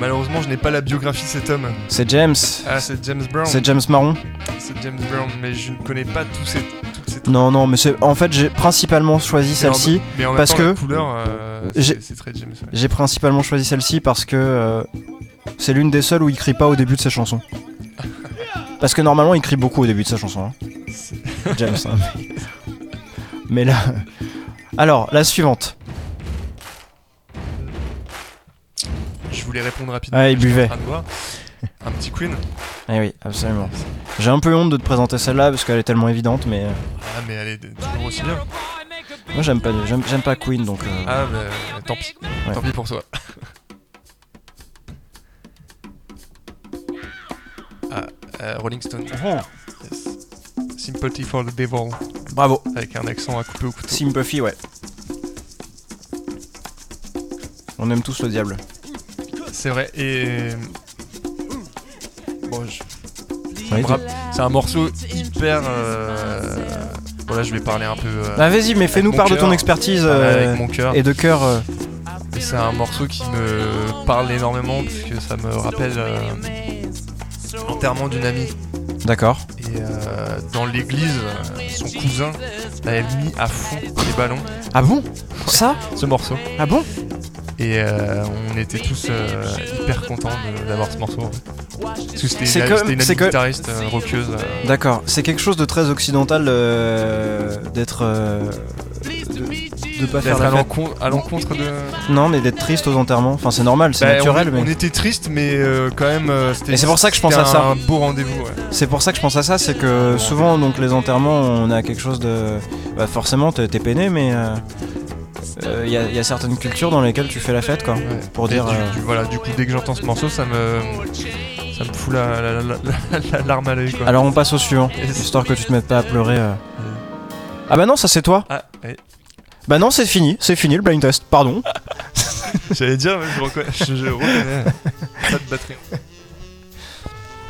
Malheureusement, je n'ai pas la biographie de cet homme. C'est James. Ah, c'est James Brown. C'est James Marron. C'est James Brown, mais je ne connais pas tous ces, toutes ces Non, non, mais c'est en fait j'ai principalement choisi celle-ci. Mais en même parce temps, que la couleur, euh, j'ai- c'est très James. ouais. J'ai principalement choisi celle-ci parce que euh, c'est l'une des seules où il crie pas au début de ses chansons. Parce que normalement il crie beaucoup au début de sa chanson. hein. James. hein, mais là. Alors, la suivante. Voulais répondre rapidement. Ah, il buvait. Un petit Queen. Eh oui, absolument. J'ai un peu honte de te présenter celle-là parce qu'elle est tellement évidente, mais euh, Ah, mais elle est toujours aussi bien. moi j'aime pas, j'aime, j'aime pas Queen donc. euh, Ah, bah, tant pis. Ouais. Tant pis pour toi. ah, euh, Rolling Stone. Yes. Sympathy for the Devil. Bravo. Avec un accent à couper au couteau. Sympathy, ouais. On aime tous le diable. C'est vrai. Et. Bon, je- c'est un morceau hyper. Euh... Voilà, je vais parler un peu. euh, Bah vas-y, mais fais-nous part de ton expertise parler euh, avec mon cœur. et de cœur. euh, c'est un morceau qui me parle énormément parce que ça me rappelle euh, l'enterrement d'une amie. D'accord. Et euh, dans l'église, euh, son cousin avait mis à fond les ballons Ah bon? Ça? Ce morceau. Ah bon? Et euh, on était tous euh, hyper contents d'avoir ce morceau. en fait. Parce que c'était C'est une, guitariste rockeuse. D'accord. C'est quelque chose de très occidental euh, d'être. de, de pas faire la à l'encontre de. Non, mais d'être triste aux enterrements. Enfin, c'est normal, c'est Bah, naturel, on, mais. on était triste, mais euh, quand même. euh, c'était- Et c'est pour ça que je pense à ça. Un beau rendez-vous. Ouais. C'est pour ça que je pense à ça, c'est que souvent, donc les enterrements, on a quelque chose de. Bah, forcément, t'es t'es peiné, mais. Il y, a- y a certaines cultures dans lesquelles tu fais la fête, quoi. Ouais. Pour Et dire. du, euh, voilà, du coup, dès que j'entends ce morceau, ça me. Ça me fout la, la, la- la- la larme à l'œil, quoi. Alors, on passe au suivant, histoire que tu te mettes pas à pleurer. euh. Ah bah non, ça c'est toi. Ah, ouais. Bah non, c'est fini, c'est fini le blind test, pardon. J'allais dire, mais je reconnais. Je, je reconnais. pas de batterie.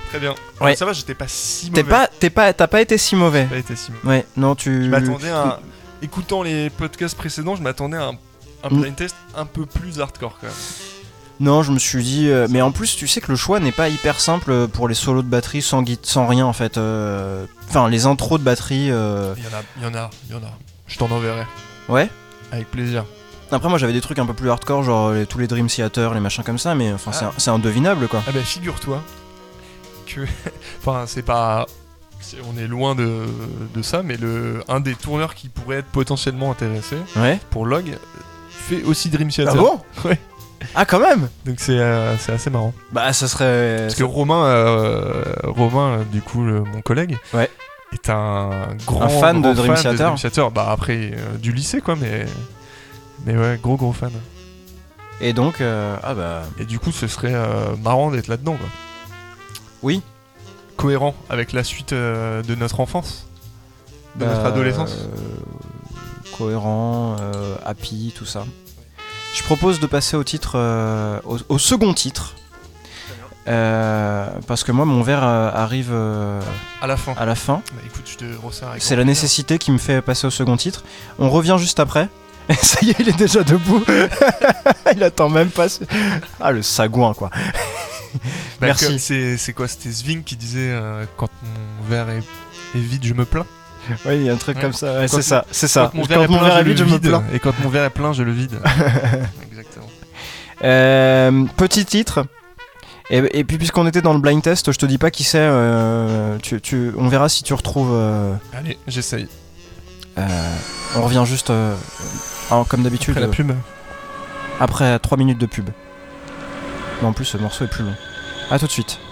Très bien. Ouais. Ça va, j'étais pas si T'es mauvais. pas, t'es pas, t'as pas été si mauvais. Pas été si mauvais. Ouais, non, tu. Je m'attendais à. un- Écoutant les podcasts précédents, je m'attendais à un, un Mm. blind test un peu plus hardcore quand même. Non, je me suis dit. euh, mais en plus, tu sais que le choix n'est pas hyper simple euh, pour les solos de batterie sans gui- sans rien en fait. euh, Enfin, les intros de batterie. euh, Il y en a, il y en a, il y en a. Je t'en enverrai. Ouais. Avec plaisir. Après, moi j'avais des trucs un peu plus hardcore, genre les- tous les Dream Theater, les machins comme ça, mais enfin, c'est Ah. c'est indevinable quoi. Ah bah figure-toi que. enfin, c'est pas. On est loin de, de ça, mais le un des tourneurs qui pourrait être potentiellement intéressé Ouais. pour Log fait aussi Dream Theater. Ah bon Ouais. Ah, quand même Donc c'est euh, c'est assez marrant. Bah, ça serait. Parce que Romain, euh, Romain, euh, du coup, le- mon collègue, Ouais. est un grand Un fan de grand Dream fan Theater. Theater. Bah après euh, du lycée quoi, mais mais ouais, gros gros fan. Et donc, euh, ah bah. Et du coup, ce serait euh, marrant d'être là-dedans quoi. Oui. Cohérent avec la suite euh, de notre enfance, de notre bah, adolescence. euh, cohérent, euh, happy, tout ça. Je propose de passer au titre, euh, au, au second titre. Euh, parce que moi, mon verre euh, arrive euh, À la fin. à la fin. Bah écoute, je te resserre avec C'est la nécessité qui me fait passer au second titre. On revient juste après. Et ça y est, il est déjà debout. il attend même pas. ce- Ah, le sagouin, quoi. Merci. C'est quoi C'était Sving qui disait euh, quand mon verre est, est vide, je me plains. Oui, il y a un truc Ouais. comme ça. Ouais, c'est ça, c'est ça. Quand mon verre est plein, est je vide, je me plains. Et quand mon verre est plein, je le vide. Exactement. Euh, petit titre. Et, et puis puisqu'on était dans le blind test, je te dis pas qui c'est. euh, tu, tu- on verra si tu retrouves. Allez, j'essaye. on revient juste, comme d'habitude, Après la pub. après 3 minutes de pub. Mais en plus, ce morceau est plus long. A tout de suite.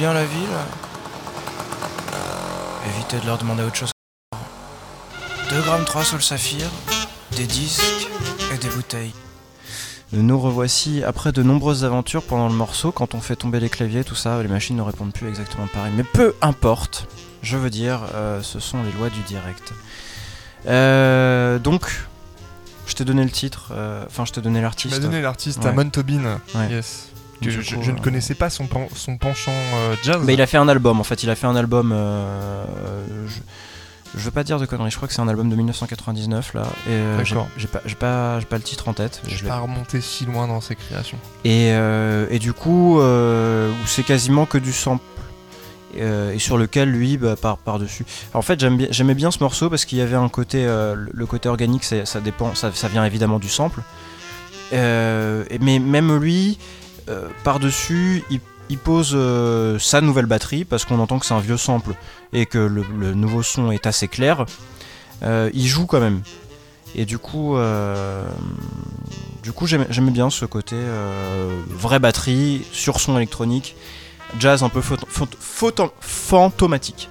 Bien la ville, évitez de leur demander autre chose. 2 grammes 3 sur le saphir, des disques et des bouteilles. Nous revoici après de nombreuses aventures pendant le morceau. Quand on fait tomber les claviers, tout ça, les machines ne répondent plus exactement pareil. Mais peu importe, je veux dire, euh, ce sont les lois du direct. Euh, donc, je t'ai donné le titre, euh, enfin, je t'ai donné Tu l'artiste. m'as donné l'artiste Ouais. Amon Tobin. Ouais. Yes. Que je, ne euh, connaissais pas son, son penchant euh, jazz. Mais il a fait un album en fait, il a fait un album. euh, je, je veux pas dire de conneries, je crois que c'est un album de 1999 là. Et euh, j'ai D'accord. j'ai pas, pas, pas le titre en tête. Je l'ai- pas remonté si loin dans ses créations. Et, et du coup, c'est quasiment que du sample. et sur lequel lui bah, par par dessus. En fait, j'aimais bien ce morceau parce qu'il y avait un côté, le- côté organique, ça dépend, ça, ça vient évidemment du sample. Mais même lui, euh, par dessus, il, il pose euh, sa nouvelle batterie parce qu'on entend que c'est un vieux sample et que le, le nouveau son est assez clair. Euh, il joue quand même. Et du coup, du coup, j'aimais bien ce côté vraie batterie sur son électronique, jazz un peu fantomatique.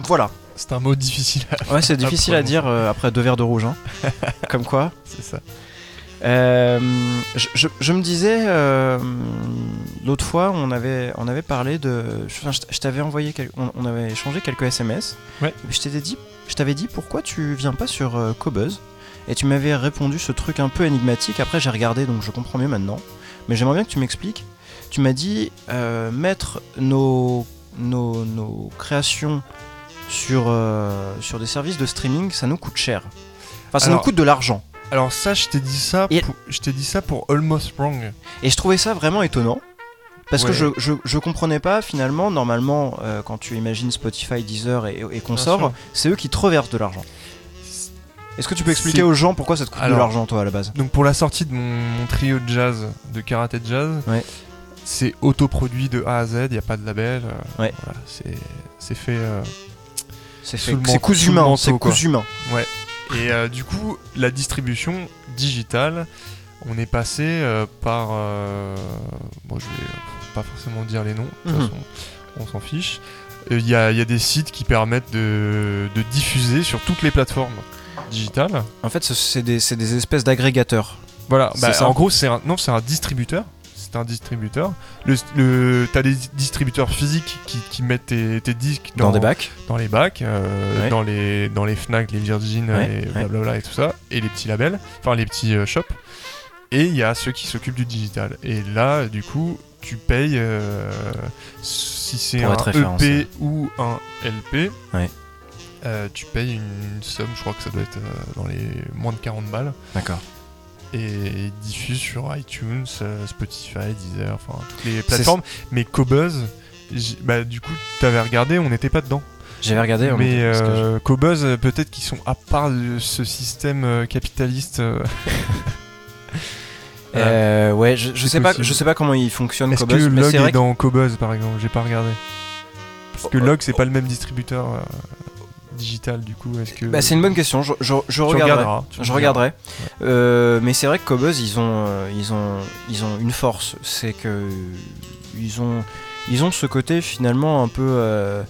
Voilà. C'est un mot difficile à Ouais, c'est difficile à dire euh, après deux verres de rouge. hein. Comme quoi. C'est ça. Euh, je, je- je me disais, euh, l'autre fois, on avait, on avait parlé de. enfin, je, je t'avais envoyé. quel- on, on avait échangé quelques SMS. Ouais. Je t'avais dit, pourquoi tu viens pas sur euh, Cobuzz? Et tu m'avais répondu ce truc un peu énigmatique. Après, j'ai regardé, donc je comprends mieux maintenant. Mais j'aimerais bien que tu m'expliques. Tu m'as dit euh, mettre nos, nos, nos créations sur, sur des services de streaming, ça nous coûte cher. Enfin, ça Alors- nous coûte de l'argent. Alors ça, je t'ai dit ça. Et- Pour, je t'ai dit ça pour Almost Wrong. Et je trouvais ça vraiment étonnant. Parce que Ouais. je, je, je comprenais pas finalement, normalement, euh, quand tu imagines Spotify, Deezer et, et Bien consorts, sûr. c'est eux qui te reversent de l'argent. Est-ce que tu peux expliquer C'est- aux gens pourquoi ça te coûte de l'argent, toi, à la base? Donc pour la sortie de mon, mon trio de jazz, de karaté de jazz, Ouais. c'est autoproduit de A à Z. Il y a pas de label. euh, Ouais. Voilà, c'est c'est fait. euh, C'est sous fait, le c'est cousu sous le humain, manteau, c'est quoi. cousu humain. Et euh, du coup, la distribution digitale, on est passé euh, par. euh, bon, je vais pas forcément dire les noms, de toute Mhm. façon, on s'en fiche. Il y, a, il y a des sites qui permettent de, de diffuser sur toutes les plateformes digitales. En fait, ce- c'est des, espèces d'agrégateurs. Voilà, bah, en gros, c'est un, non, un distributeur. C'est un distributeur. Le, le, T'as des distributeurs physiques qui, qui mettent tes, tes disques Dans, des bacs. dans les bacs, euh, Ouais. dans, les, dans les Fnac, les Virgin Ouais, et ouais. blablabla et tout ça, et les petits labels, enfin les petits euh, shops. Et il y a ceux qui s'occupent du digital. Et là, du coup, tu payes euh, si c'est un. EP ou un LP. Tu payes une somme, je crois que ça doit être dans les moins de 40 balles, D'accord. Et ils diffusent sur iTunes, euh, Spotify, Deezer, enfin toutes les plateformes. Mais Cobuzz, bah, du coup, t'avais regardé, on n'était pas dedans. J'avais regardé. on Mais euh, Cobuzz, peut-être qu'ils sont à part de ce système euh, capitaliste. euh, Euh, ouais, je, sais pas, je sais pas comment il fonctionne Est-ce que Cobuzz, mais Log est que- dans Cobuzz par exemple? J'ai pas regardé. Parce que Oh, Log oh, c'est pas le même distributeur euh, digital du coup. Est-ce que Bah, c'est une bonne question. Je, je, je Tu regarderai. Je regarderai. Euh, mais c'est vrai que Cobuzz, ils ont, euh, ils ont, ils ont une force, c'est que ils ont, ils ont ce côté finalement un peu, euh,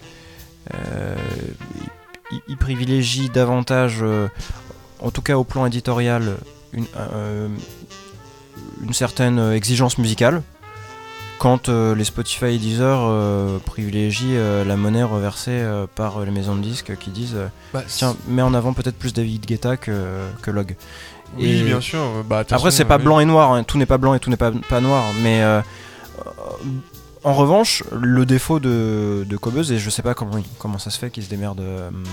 euh, ils, ils privilégient davantage, en tout cas au plan éditorial, une, une certaine exigence musicale. Quand euh, les Spotify et Deezer euh, privilégient euh, la monnaie reversée par les maisons de disques qui disent Bah, Tiens, mets en avant peut-être plus David Guetta que, que Log. Oui, et- bien sûr. Bah, Après, c'est pas oui. blanc et noir, hein, tout n'est pas blanc et tout n'est pas, pas noir, mais en revanche, le défaut de, de et je sais pas comment, comment ça se fait qu'ils se démerdent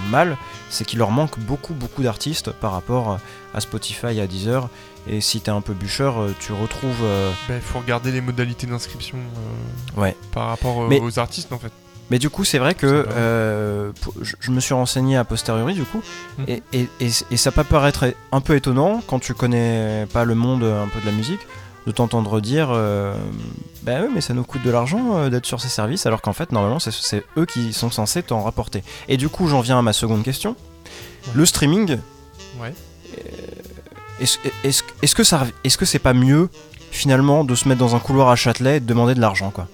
mal, c'est qu'il leur manque beaucoup, beaucoup d'artistes par rapport à Spotify et à Deezer. Et si t'es un peu bûcheur, euh, tu retrouves. euh, Bah, Il faut regarder les modalités d'inscription euh, Ouais. par rapport euh, Mais- aux artistes en fait. Mais du coup, c'est vrai que euh, je, me suis renseigné a posteriori, du coup, Mhm. et, et- et- et ça peut paraître un peu étonnant quand tu connais pas le monde euh, un peu de la musique, de t'entendre dire euh, Bah oui, mais ça nous coûte de l'argent euh, d'être sur ces services, alors qu'en fait, normalement, c'est- c'est eux qui sont censés t'en rapporter. Et du coup, j'en viens à ma seconde question. Le streaming, Ouais. Est-ce que ça est-ce que c'est pas mieux finalement de se mettre dans un couloir à Châtelet et de demander de l'argent quoi?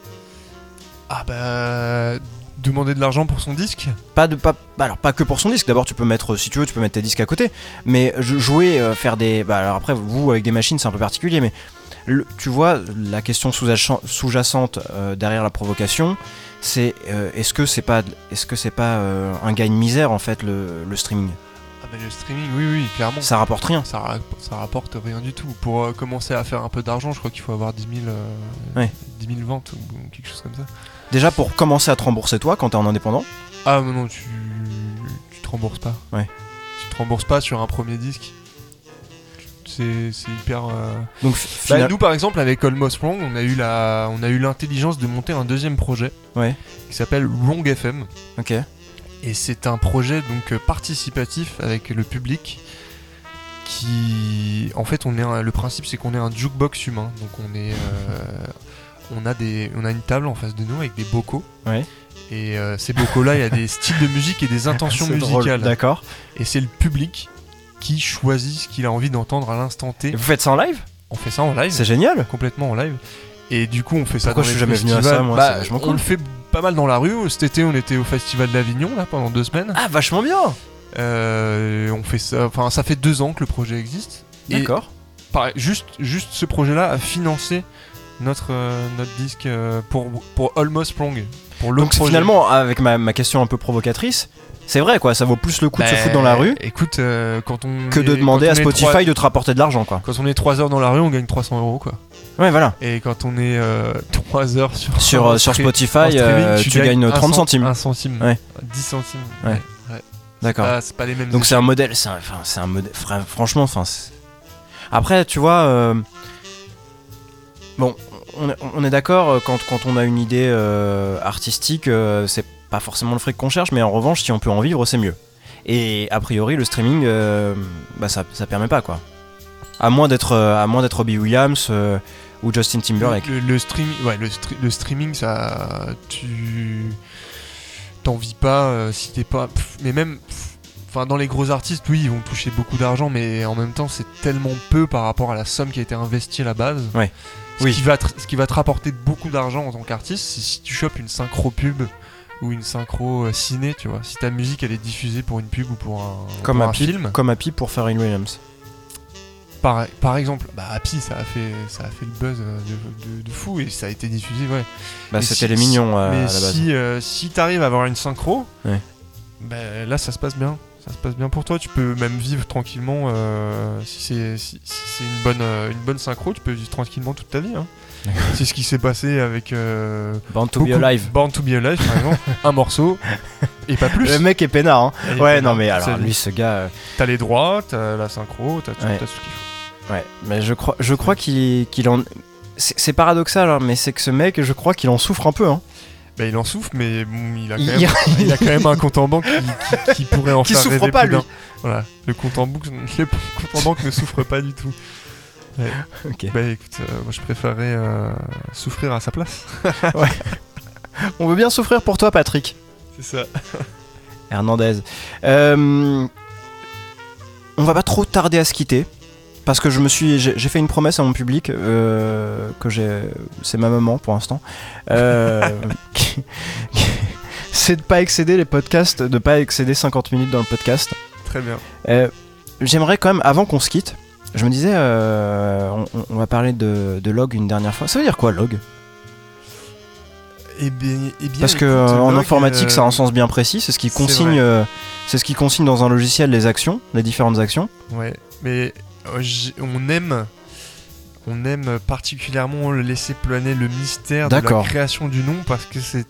Ah bah. Demander de l'argent pour son disque? Pas de pas bah alors pas que pour son disque. D'abord tu peux mettre si tu veux tu peux mettre tes disques à côté, mais jouer euh, faire des bah alors après vous avec des machines c'est un peu particulier mais le- tu vois la question sous-jacen- sous-jacente euh, derrière la provocation c'est euh, est-ce que c'est pas est-ce que c'est pas un gain de misère en fait le, le streaming? Le streaming, oui, oui, clairement. Ça rapporte rien. Ça, ra- ça rapporte rien du tout. Pour euh, commencer à faire un peu d'argent, je crois qu'il faut avoir 10 000, euh, Ouais. 10 000 ventes ou, ou quelque chose comme ça. Déjà pour commencer à te rembourser toi quand t'es en indépendant. Ah mais non, tu, tu te rembourses pas. Ouais. Tu te rembourses pas sur un premier disque. C'est c'est hyper. euh, Donc Bah, nous par exemple avec Almost Wrong, on a eu la, on a eu l'intelligence de monter un deuxième projet Ouais. qui s'appelle Wrong FM. OK. Et c'est un projet donc euh, participatif avec le public qui en fait on est un- le principe c'est qu'on est un jukebox humain. Donc on est euh, on a des on a une table en face de nous avec des bocaux. Ouais. et euh, ces bocaux là il y a des styles de musique et des intentions musicales. D'accord. et c'est le public qui choisit ce qu'il a envie d'entendre à l'instant T. Et vous faites ça en live? On fait ça en live. C'est génial. complètement en live. Et du coup on fait ça Pourquoi dans je les suis jamais venu à ça, moi, Bah, vachement on cool. le fait pas mal dans la rue cet été on était au festival d'Avignon là pendant deux semaines Ah vachement bien. euh, on fait ça, enfin ça fait deux ans que le projet existe. D'accord. pareil, juste, juste ce projet-là a financé notre, euh, notre disque euh, pour, pour Almost. Pour l'autre Donc projet. finalement, avec ma, ma question un peu provocatrice, c'est vrai quoi, ça vaut plus le coup de se foutre dans la rue Écoute, quand on que de demander à Spotify de te rapporter de l'argent quoi. Quand on est 3 heures dans la rue, on gagne 300 euros quoi. Ouais voilà. Et quand on est 3 heures sur Sur, euh, sur Spotify, streaming, euh, tu, gagnes un 30 cent- centimes. 1 centime. Ouais. 10 centimes. Ouais. D'accord. C'est pas les mêmes. Donc c'est un modèle, c'est un, modèle. fra- Franchement, enfin. Après, tu vois. euh, Bon, on est, on est d'accord euh, quand, quand on a une idée euh, artistique, euh, c'est pas forcément le fric qu'on cherche, mais en revanche, si on peut en vivre, c'est mieux. Et a priori, le streaming, euh, bah ça, ça permet pas quoi. À moins d'être, euh, Robbie Williams euh, ou Justin Timberlake. Le, le streaming, ouais, le, stre- le streaming, ça, tu t'en vis pas euh, si t'es pas. pff, mais même, enfin, dans les gros artistes, oui, ils vont toucher beaucoup d'argent, mais en même temps, c'est tellement peu par rapport à la somme qui a été investie à la base. Ouais. Ce, Oui. qui va te, ce qui va te rapporter beaucoup d'argent en tant qu'artiste, c'est si tu chopes une synchro pub ou une synchro euh, ciné, tu vois. Si ta musique elle est diffusée pour une pub ou pour un, Comme pour un film. comme Happy pour Pharrell Williams. Par, par exemple, bah Happy, ça a fait, ça a fait le buzz euh, de, de- de fou et ça a été diffusé, ouais. Bah, c'était si- les mignons euh, à Mais la base. si, euh, si t'arrives à avoir une synchro, Ouais. ben, là ça se passe bien. Ça se passe bien pour toi. Tu peux même vivre tranquillement. euh, si c'est si, une bonne une bonne synchro, tu peux vivre tranquillement toute ta vie. hein. c'est ce qui s'est passé avec euh, Born to be alive. Born to be alive par exemple, un morceau et pas plus. Le mec est peinard, hein. Ouais, non, mais alors, lui, ce gars. euh, T'as les droits, t'as la synchro, t'as tout, Ouais. tout ce qu'il faut. Ouais, mais je crois, je crois qu'il en. C'est paradoxal, hein, mais c'est que ce mec, je crois qu'il en souffre un peu. Hein. Bah, il en souffre, mais bon, il a quand Il- même, il a quand même un compte en banque qui, qui- qui pourrait en Qui faire souffre rêver pas, plus d'un. lui. Voilà, le compte en banque, le compte en banque ne souffre pas du tout. Ok. Bah écoute, euh, moi je préférerais euh, souffrir à sa place. On veut bien souffrir pour toi, Patrick. C'est ça. Hernandez. Euh, on va pas trop tarder à se quitter. Parce que je me suis, j'ai fait une promesse à mon public euh, que j'ai, c'est ma maman pour l'instant, euh, c'est de pas excéder les podcasts, de pas excéder 50 minutes dans le podcast. Très bien. Euh, J'aimerais quand même, avant qu'on se quitte, je me disais, on, va parler de, de log une dernière fois. Ça veut dire quoi log? Bien, eh bien, Parce que écoute, en Log, informatique, ça a un sens bien précis. C'est ce qui consigne, c'est ce qui consigne dans un logiciel les actions, les différentes actions. Ouais, mais on aime. On aime particulièrement laisser planer le mystère de la création du nom parce que c'est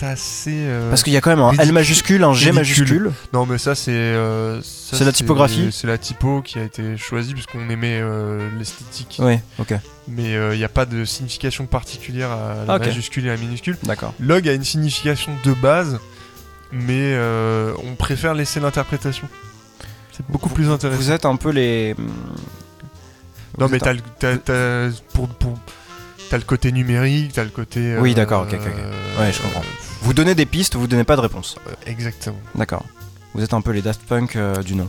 assez. euh, Parce qu'il y a quand même un L majuscule, un G majuscule. Non, mais ça, c'est. euh, C'est la typographie C'est la typo qui a été choisie puisqu'on aimait euh, l'esthétique. Oui, ok, Mais il n'y a pas de signification particulière à la majuscule et à la minuscule. d'accord. Log a une signification de base, mais euh, on préfère laisser l'interprétation. C'est beaucoup plus intéressant. Vous êtes un peu les. Non, vous mais t'as le, t'as- t'as- pour, pour- t'as le côté numérique, t'as le côté. Oui, euh, d'accord, ok, ok, ok. Ouais, je comprends. Vous donnez des pistes, vous donnez pas de réponse. euh, exactement. D'accord. Vous êtes un peu les Daft Punk euh, du nom.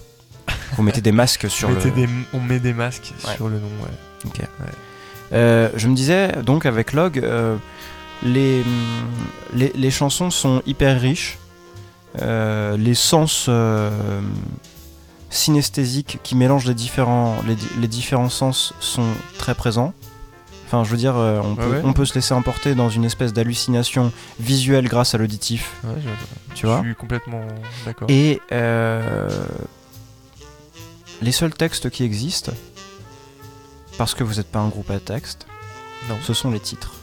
Vous mettez des masques sur on, le. des- on met des masques Ouais. sur le nom, ouais. Euh, je me disais donc avec Log, euh, les, hum, les les chansons sont hyper riches. Euh, les sens euh, synesthésiques qui mélangent les différents les, di- les différents sens sont très présents. Enfin, je veux dire, euh, on, Ouais, peut, ouais. on peut se laisser emporter dans une espèce d'hallucination visuelle grâce à l'auditif, Ouais, je, tu je vois. suis complètement d'accord. Et euh, les seuls textes qui existent, parce que vous n'êtes pas un groupe à texte, Non. ce sont les titres.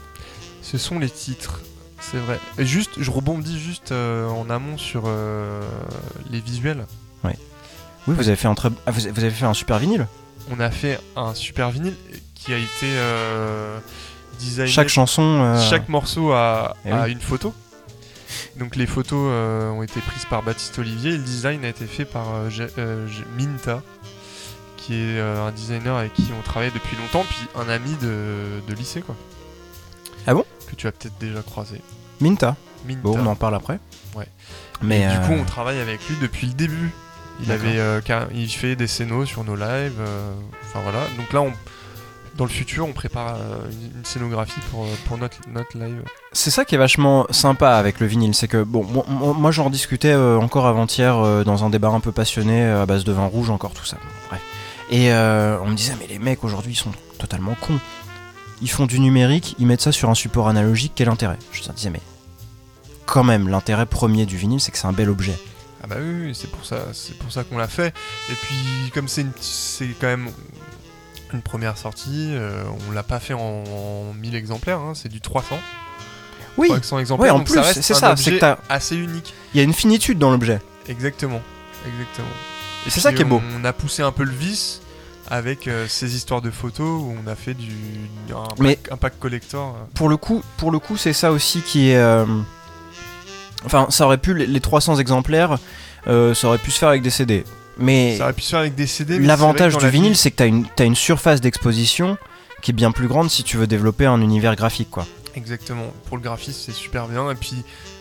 Ce sont les titres, c'est vrai. Et juste, je rebondis juste euh, en amont sur les visuels. Oui, vous avez fait un très, ah, vous avez fait un super vinyle. On a fait un super vinyle qui a été euh, designé. Chaque chanson. euh, Chaque morceau a, Eh a oui. une photo. Donc les photos euh, ont été prises par Baptiste Olivier et le design a été fait par euh, euh, Minta, qui est un designer avec qui on travaille depuis longtemps, puis un ami de, de lycée quoi. Ah bon? Que tu as peut-être déjà croisé. Minta. Minta. Bon, on en parle après. Ouais. Mais Et du coup, on travaille avec lui depuis le début. Il avait, euh, il fait des scénos sur nos lives. euh, Enfin voilà. Donc là, on, dans le futur, on prépare euh, une, scénographie pour, pour notre, notre live. c'est ça qui est vachement sympa avec le vinyle, c'est que bon, moi, moi- j'en discutais encore avant-hier dans un débat un peu passionné à base de vin rouge, encore tout ça. Bref. Et euh, on me disait mais les mecs aujourd'hui ils sont totalement cons. Ils font du numérique, ils mettent ça sur un support analogique, quel intérêt? Je leur disais mais quand même l'intérêt premier du vinyle c'est que c'est un bel objet. Ah bah oui, oui, c'est pour ça, c'est pour ça qu'on l'a fait. Et puis comme c'est c'est quand même une première sortie, euh, on l'a pas fait en, en 1000 exemplaires, hein, c'est du 300. Oui, 300 exemplaires. Ouais, en donc plus, c'est ça, c'est assez unique. il y a une finitude dans l'objet. Exactement, exactement. Et c'est ça qui est beau. On a poussé un peu le vice avec euh, ces histoires de photos où on a fait du un, Mais- pack, un pack collector. euh. pour le coup, pour le coup, c'est ça aussi qui est. euh, Enfin, ça aurait pu les les 300 exemplaires, euh, ça aurait pu se faire avec des CD. Mais Ça aurait pu se faire avec des CD. l'avantage du vinyle, c'est que t'as une, t'as une surface d'exposition qui est bien plus grande si tu veux développer un univers graphique, quoi. Exactement. Pour le graphisme, c'est super bien. Et puis,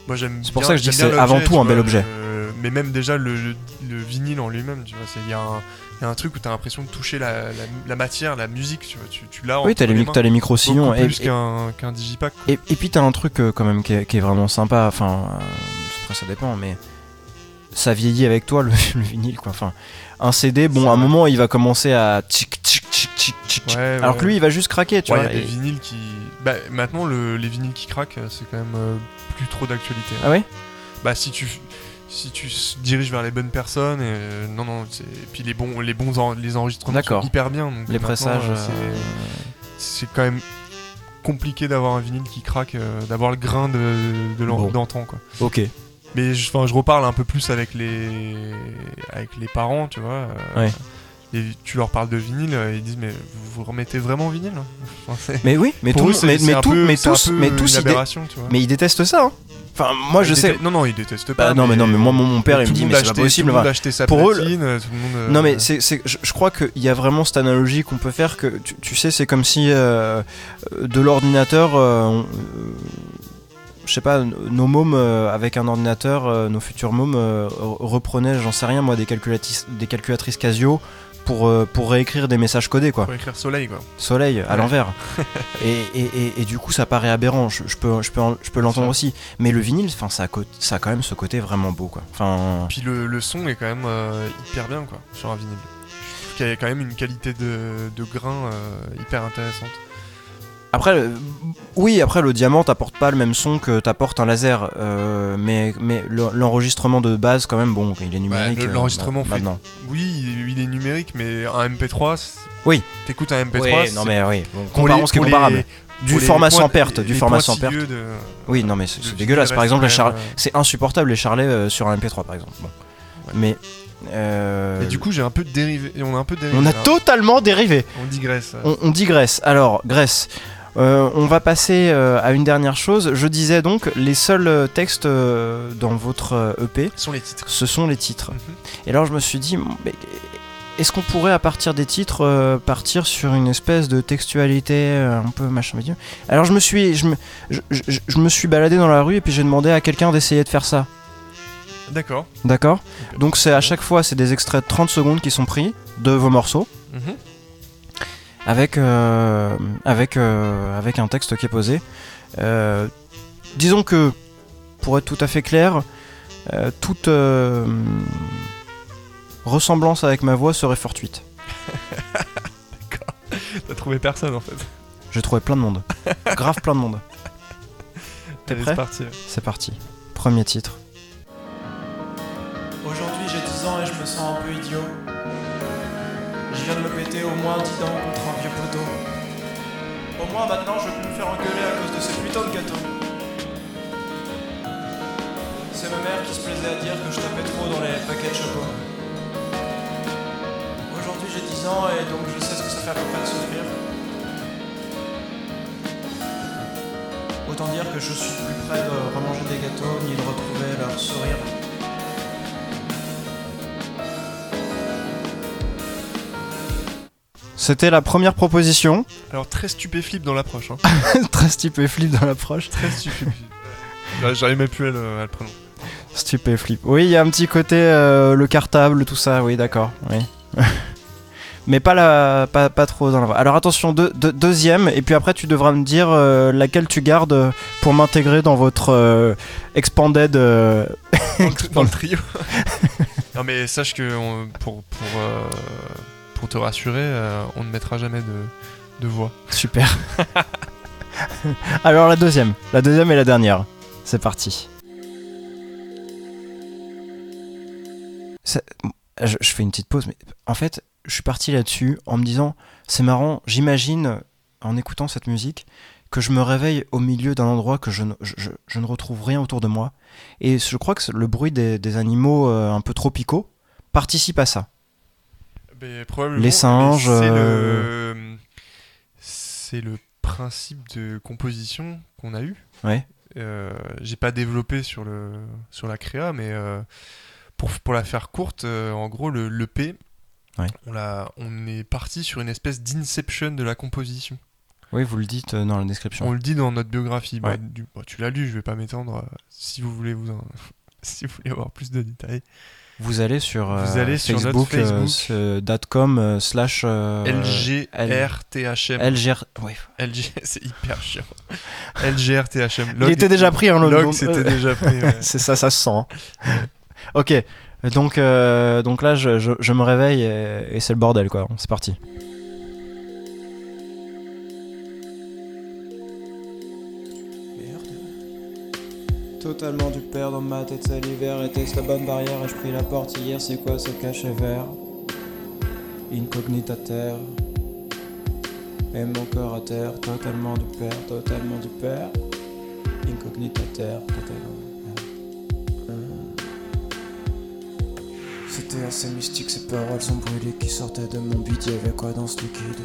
moi, j'aime. C'est pour ça que je dis c'est avant tout un bel objet. euh, mais même déjà le, le- le vinyle en lui-même, tu vois, il y, a un- il y a un truc où t'as l'impression de toucher la, la- la matière, la musique, tu vois, tu, tu l'as. oui, t'as les, les les micro-sillons. Et, plus qu'un qu'un digipack. quoi. et- et puis t'as un truc euh, quand même qui est, qui est vraiment sympa. Enfin, euh, après ça dépend, mais ça vieillit avec toi le, le vinyle, quoi. Enfin, un CD, bon, à un moment, il va commencer à tchic tchic tchic tchic tchic. Ouais, alors que lui, il va juste craquer, tu Ouais, il y vois. des vinyles qui. Bah, maintenant, le- les vinyles qui craquent, euh, c'est quand même euh, plus trop d'actualité. hein. Ah ouais? Bah, si tu. Si tu se diriges vers les bonnes personnes, et, euh, non, non, c'est- et puis les bons, les bons en- les enregistrements sont D'accord. hyper bien. donc Les maintenant, pressages. euh, euh, c'est- quand même compliqué d'avoir un vinyle qui craque, euh, d'avoir le grain de, de l'an- Bon. d'antan, quoi. Ok. Mais je, je reparle un peu plus avec les, avec les parents, tu vois. euh, Ouais. Et tu leur parles de vinyle, euh, ils disent mais vous vous remettez vraiment vinyle hein Enfin, c'est- Mais oui, mais, pour tout, eux, le- c'est- mais, c'est mais un tout- peu- mais c'est un tous, peu mais tous, une ils, dé- aberration, tu vois. mais ils détestent ça. hein. Enfin, moi, je sais. Non, non, ils détestent pas. Bah, non, mais non, mais moi, mon, mon père, il me dit, mais c'est pas possible. Tout le monde sa Pour eux, platine, euh, tout le monde. euh, Non mais c'est, c'est- je, je crois qu'il y a vraiment cette analogie qu'on peut faire que tu, tu sais c'est comme si euh, euh, de l'ordinateur, euh, je sais pas, nos mômes euh, avec un ordinateur, euh, nos futurs mômes euh, re- reprenaient, j'en sais rien moi, des calculatrices, des calculatrices Casio pour, euh, pour réécrire des messages codés quoi. Pour écrire soleil, quoi. Soleil à Ouais. l'envers. et, et, et, et du coup ça paraît aberrant, je, je peux, je peux, en- je peux l'entendre aussi. Mais le vinyle, ça, a co- ça a quand même ce côté vraiment beau quoi. Enfin, Puis le, le son est quand même euh, hyper bien, quoi, sur un vinyle. Qu'il y a quand même une qualité de, de grain euh, hyper intéressante. Après, euh, oui, après le diamant t'apporte pas le même son que t'apporte un laser, euh, mais, mais le- l'enregistrement de base quand même, bon, il est numérique. le- euh, l'enregistrement maintenant. Oui, il est, numérique, mais un MP3, c'est- Oui. t'écoutes un MP3, Oui, non mais oui, bon, comparons ce qui est pour comparable. les- du format sans perte, du format sans perte. de- Oui, non, mais c'est le dégueulasse. Par exemple, euh, c'est insupportable les charlets euh, sur un MP3 par exemple. Bon. Ouais. Mais euh, Et du coup, j'ai un peu dérivé. On a un peu dérivé. on a là. totalement dérivé. On digresse. On, on digresse. Alors, Grèce. Euh, on va passer euh, à une dernière chose. Je disais donc, les seuls euh, textes euh, dans votre EP, Ce sont les titres. ce sont les titres. Mhm. Et alors je me suis dit, est-ce qu'on pourrait à partir des titres partir sur une espèce de textualité un peu machin Alors je me suis, je me, je, je- je me suis baladé dans la rue et puis j'ai demandé à quelqu'un d'essayer de faire ça. D'accord. D'accord? Donc c'est à chaque fois c'est des extraits de 30 secondes qui sont pris de vos morceaux Mhm. Avec euh, avec euh, avec un texte qui est posé. Euh, disons que pour être tout à fait clair, euh, toute euh, ressemblance avec ma voix serait fortuite. T'as trouvé personne en fait. J'ai trouvé plein de monde. Grave plein de monde. T'es Allez, prêt C'est parti. C'est parti. Premier titre. Aujourd'hui j'ai 10 ans et je me sens un peu idiot. Je viens de me péter au moins 10 dents contre un vieux poteau. Au moins maintenant je plus me faire engueuler à cause de ces putains de gâteaux. C'est ma mère qui se plaisait à dire que je tapais trop dans les paquets de choco. Aujourd'hui j'ai 10 ans et donc je sais ce que ça fait à peu près de souffrir. Autant dire que je suis plus près de remanger des gâteaux ni de retrouver leur sourire. C'était la première proposition. Alors, très stupéflip dans l'approche. Hein. Très stupéflip dans l'approche. très stupéflip. J'arrive même plus à le, à le prononcer. Stupéflip. Oui, il y a un petit côté euh, le cartable, tout ça. Oui, d'accord. Oui. Mais pas, la, pas, pas trop dans la voix. Alors attention, deux- deux- deuxième, et puis après tu devras me dire euh, laquelle tu gardes pour m'intégrer dans votre euh, expanded. Dans le, dans le trio. non, mais sache que on- pour, pour, euh, pour te rassurer, euh, on ne mettra jamais de, de voix. Super. Alors la deuxième, la deuxième et la dernière. C'est parti. Ça- je, je fais une petite pause, mais en fait, je suis parti là-dessus en me disant, c'est marrant, j'imagine, en écoutant cette musique, que je me réveille au milieu d'un endroit que je ne, je- je- je ne retrouve rien autour de moi. Et je crois que le bruit des, des animaux euh, un peu tropicaux participe à ça. Mais probablement, Les singes, C'est euh, le, c'est le principe de composition qu'on a eu. Ouais. Euh, J'ai pas développé sur, le, sur la créa, mais euh, pour, pour la faire courte, euh, en gros, le, le P, Ouais. on, on est parti sur une espèce d'inception de la composition. Oui, vous le dites dans la description. On le dit dans notre biographie. Bah, Ouais. du- bah, tu l'as lu, je vais pas m'étendre. si vous voulez vous en- si vous voulez avoir plus de détails. Vous allez sur, Vous euh, allez sur Facebook, euh, Facebook. euh, slash LGRTHM. LGR. Ouais. LG, c'est hyper chiant. LGRTHM. Il était déjà pris un Log, c'était déjà pris. C'est ça, ça se sent. hein. ok. Donc, donc là, je, me réveille et c'est le bordel, quoi. C'est parti. Totalement du père dans ma tête salivaire. Était-ce la bonne barrière Et je pris la porte hier, c'est quoi ce cachet vert? Incognita terre. Et mon corps à terre, totalement du père, totalement du père. Incognita terre, totalement du père. Hum. C'était assez mystique, ces paroles sont brûlées qui sortaient de mon bide. Y'avait quoi dans ce liquide?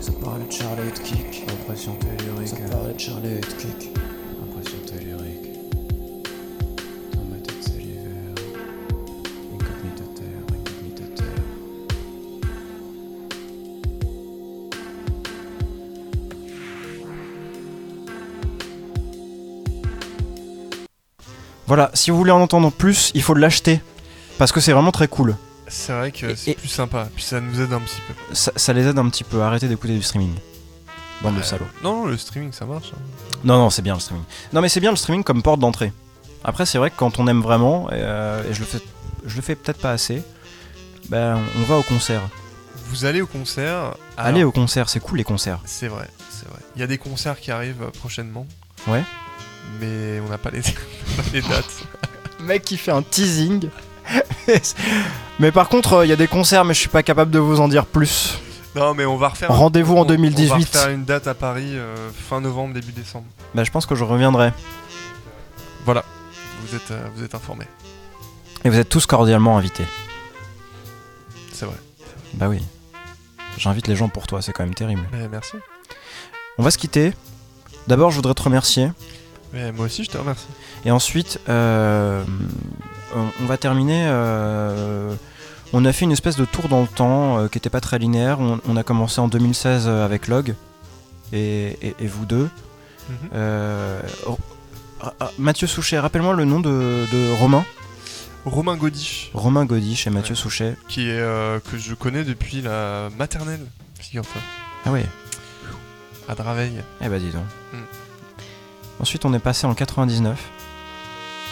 Ça parlait de Charlie Kick. Impression tellurique. Ça parlait de Charlie Kick. Voilà, si vous voulez en entendre plus, il faut l'acheter. Parce que c'est vraiment très cool. C'est vrai que c'est plus sympa. Puis ça nous aide un petit peu. Ça, ça les aide un petit peu à arrêter d'écouter du streaming. Bande de Euh, salauds. Non, le streaming ça marche. hein. Non, non, c'est bien le streaming. Non, mais c'est bien le streaming comme porte d'entrée. Après, c'est vrai que quand on aime vraiment, euh, et je le fais, je le fais peut-être pas assez, ben on va au concert. Vous allez au concert. Allez au concert, c'est cool les concerts. C'est vrai, c'est vrai. Il y a des concerts qui arrivent euh, prochainement. Ouais. Mais n'a pas les, pas les dates. Mec qui fait un teasing. mais par contre, il y a des concerts, mais je suis pas capable de vous en dire plus. Non, mais on va refaire. Rendez-vous en on- On va 2018. refaire une date à Paris euh, fin novembre, début décembre. Bah, je pense que je reviendrai. Voilà. Vous êtes, euh, vous êtes informés. Et vous êtes tous cordialement invités. C'est vrai. Bah oui. J'invite les gens pour toi, c'est quand même terrible. Mais merci. On va se quitter. D'abord, je voudrais te remercier. Mais moi aussi, je te remercie. Et ensuite, euh, on, va terminer. euh, on a fait une espèce de tour dans le temps euh, qui n'était pas très linéaire. On, on a commencé en 2016 avec Log et, et- et vous deux. Mhm. Oh, ah, ah, Mathieu Souchet, rappelle-moi le nom de, de Romain. Romain Godiche, Romain Godiche et Mathieu Ouais. Souchet. qui est que je connais depuis la maternelle, figure-toi, Ah ouais, à Draveil. eh bah dis donc. Mm. Ensuite, on est passé en 99.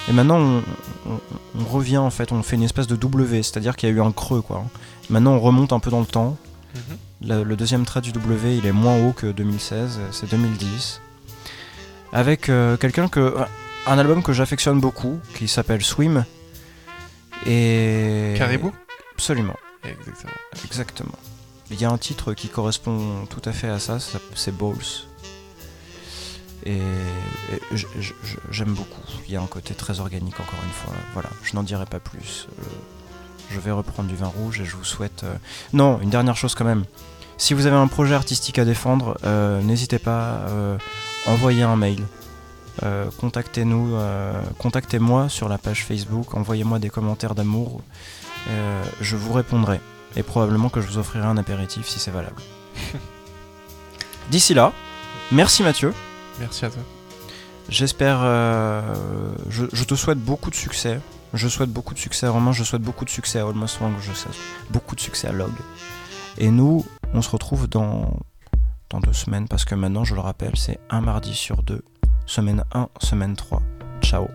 Et maintenant, on, on- on revient en fait, on fait une espèce de W, c'est-à-dire qu'il y a eu un creux quoi. Maintenant, on remonte un peu dans le temps. Mhm. Le, le deuxième trait du W, il est moins haut que 2016, euh, c'est 2010. Avec euh, quelqu'un que. Un album que j'affectionne beaucoup, qui s'appelle Swim. Et. Caribou? Absolument, Exactement. exactement. Il y a un titre qui correspond tout à fait à ça, ça- c'est Balls. Et, j'aime beaucoup. Il y a un côté très organique, encore une fois. Voilà, je n'en dirai pas plus. Euh, je vais reprendre du vin rouge et je vous souhaite. euh, Non, une dernière chose quand même. Si vous avez un projet artistique à défendre, euh, n'hésitez pas, euh, envoyez un mail. Euh, contactez-nous, contactez-moi sur la page Facebook, envoyez-moi des commentaires d'amour. Je vous répondrai. Et probablement que je vous offrirai un apéritif si c'est valable. D'ici là, merci Mathieu. Merci à toi. J'espère. euh, je, te souhaite beaucoup de succès. Je souhaite beaucoup de succès à Romain. Je souhaite beaucoup de succès à Almost Wrong. Je souhaite beaucoup de succès à Log. Et nous, on se retrouve dans, dans deux semaines parce que maintenant, je le rappelle, c'est un mardi sur deux. Semaine 1, semaine 3. Ciao.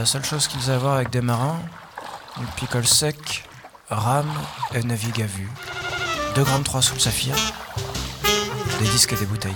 La seule chose qu'ils avaient avec des marins, une picole sec, rame et navigue à vue. 2 grammes 3 sous le saphir, des disques et des bouteilles.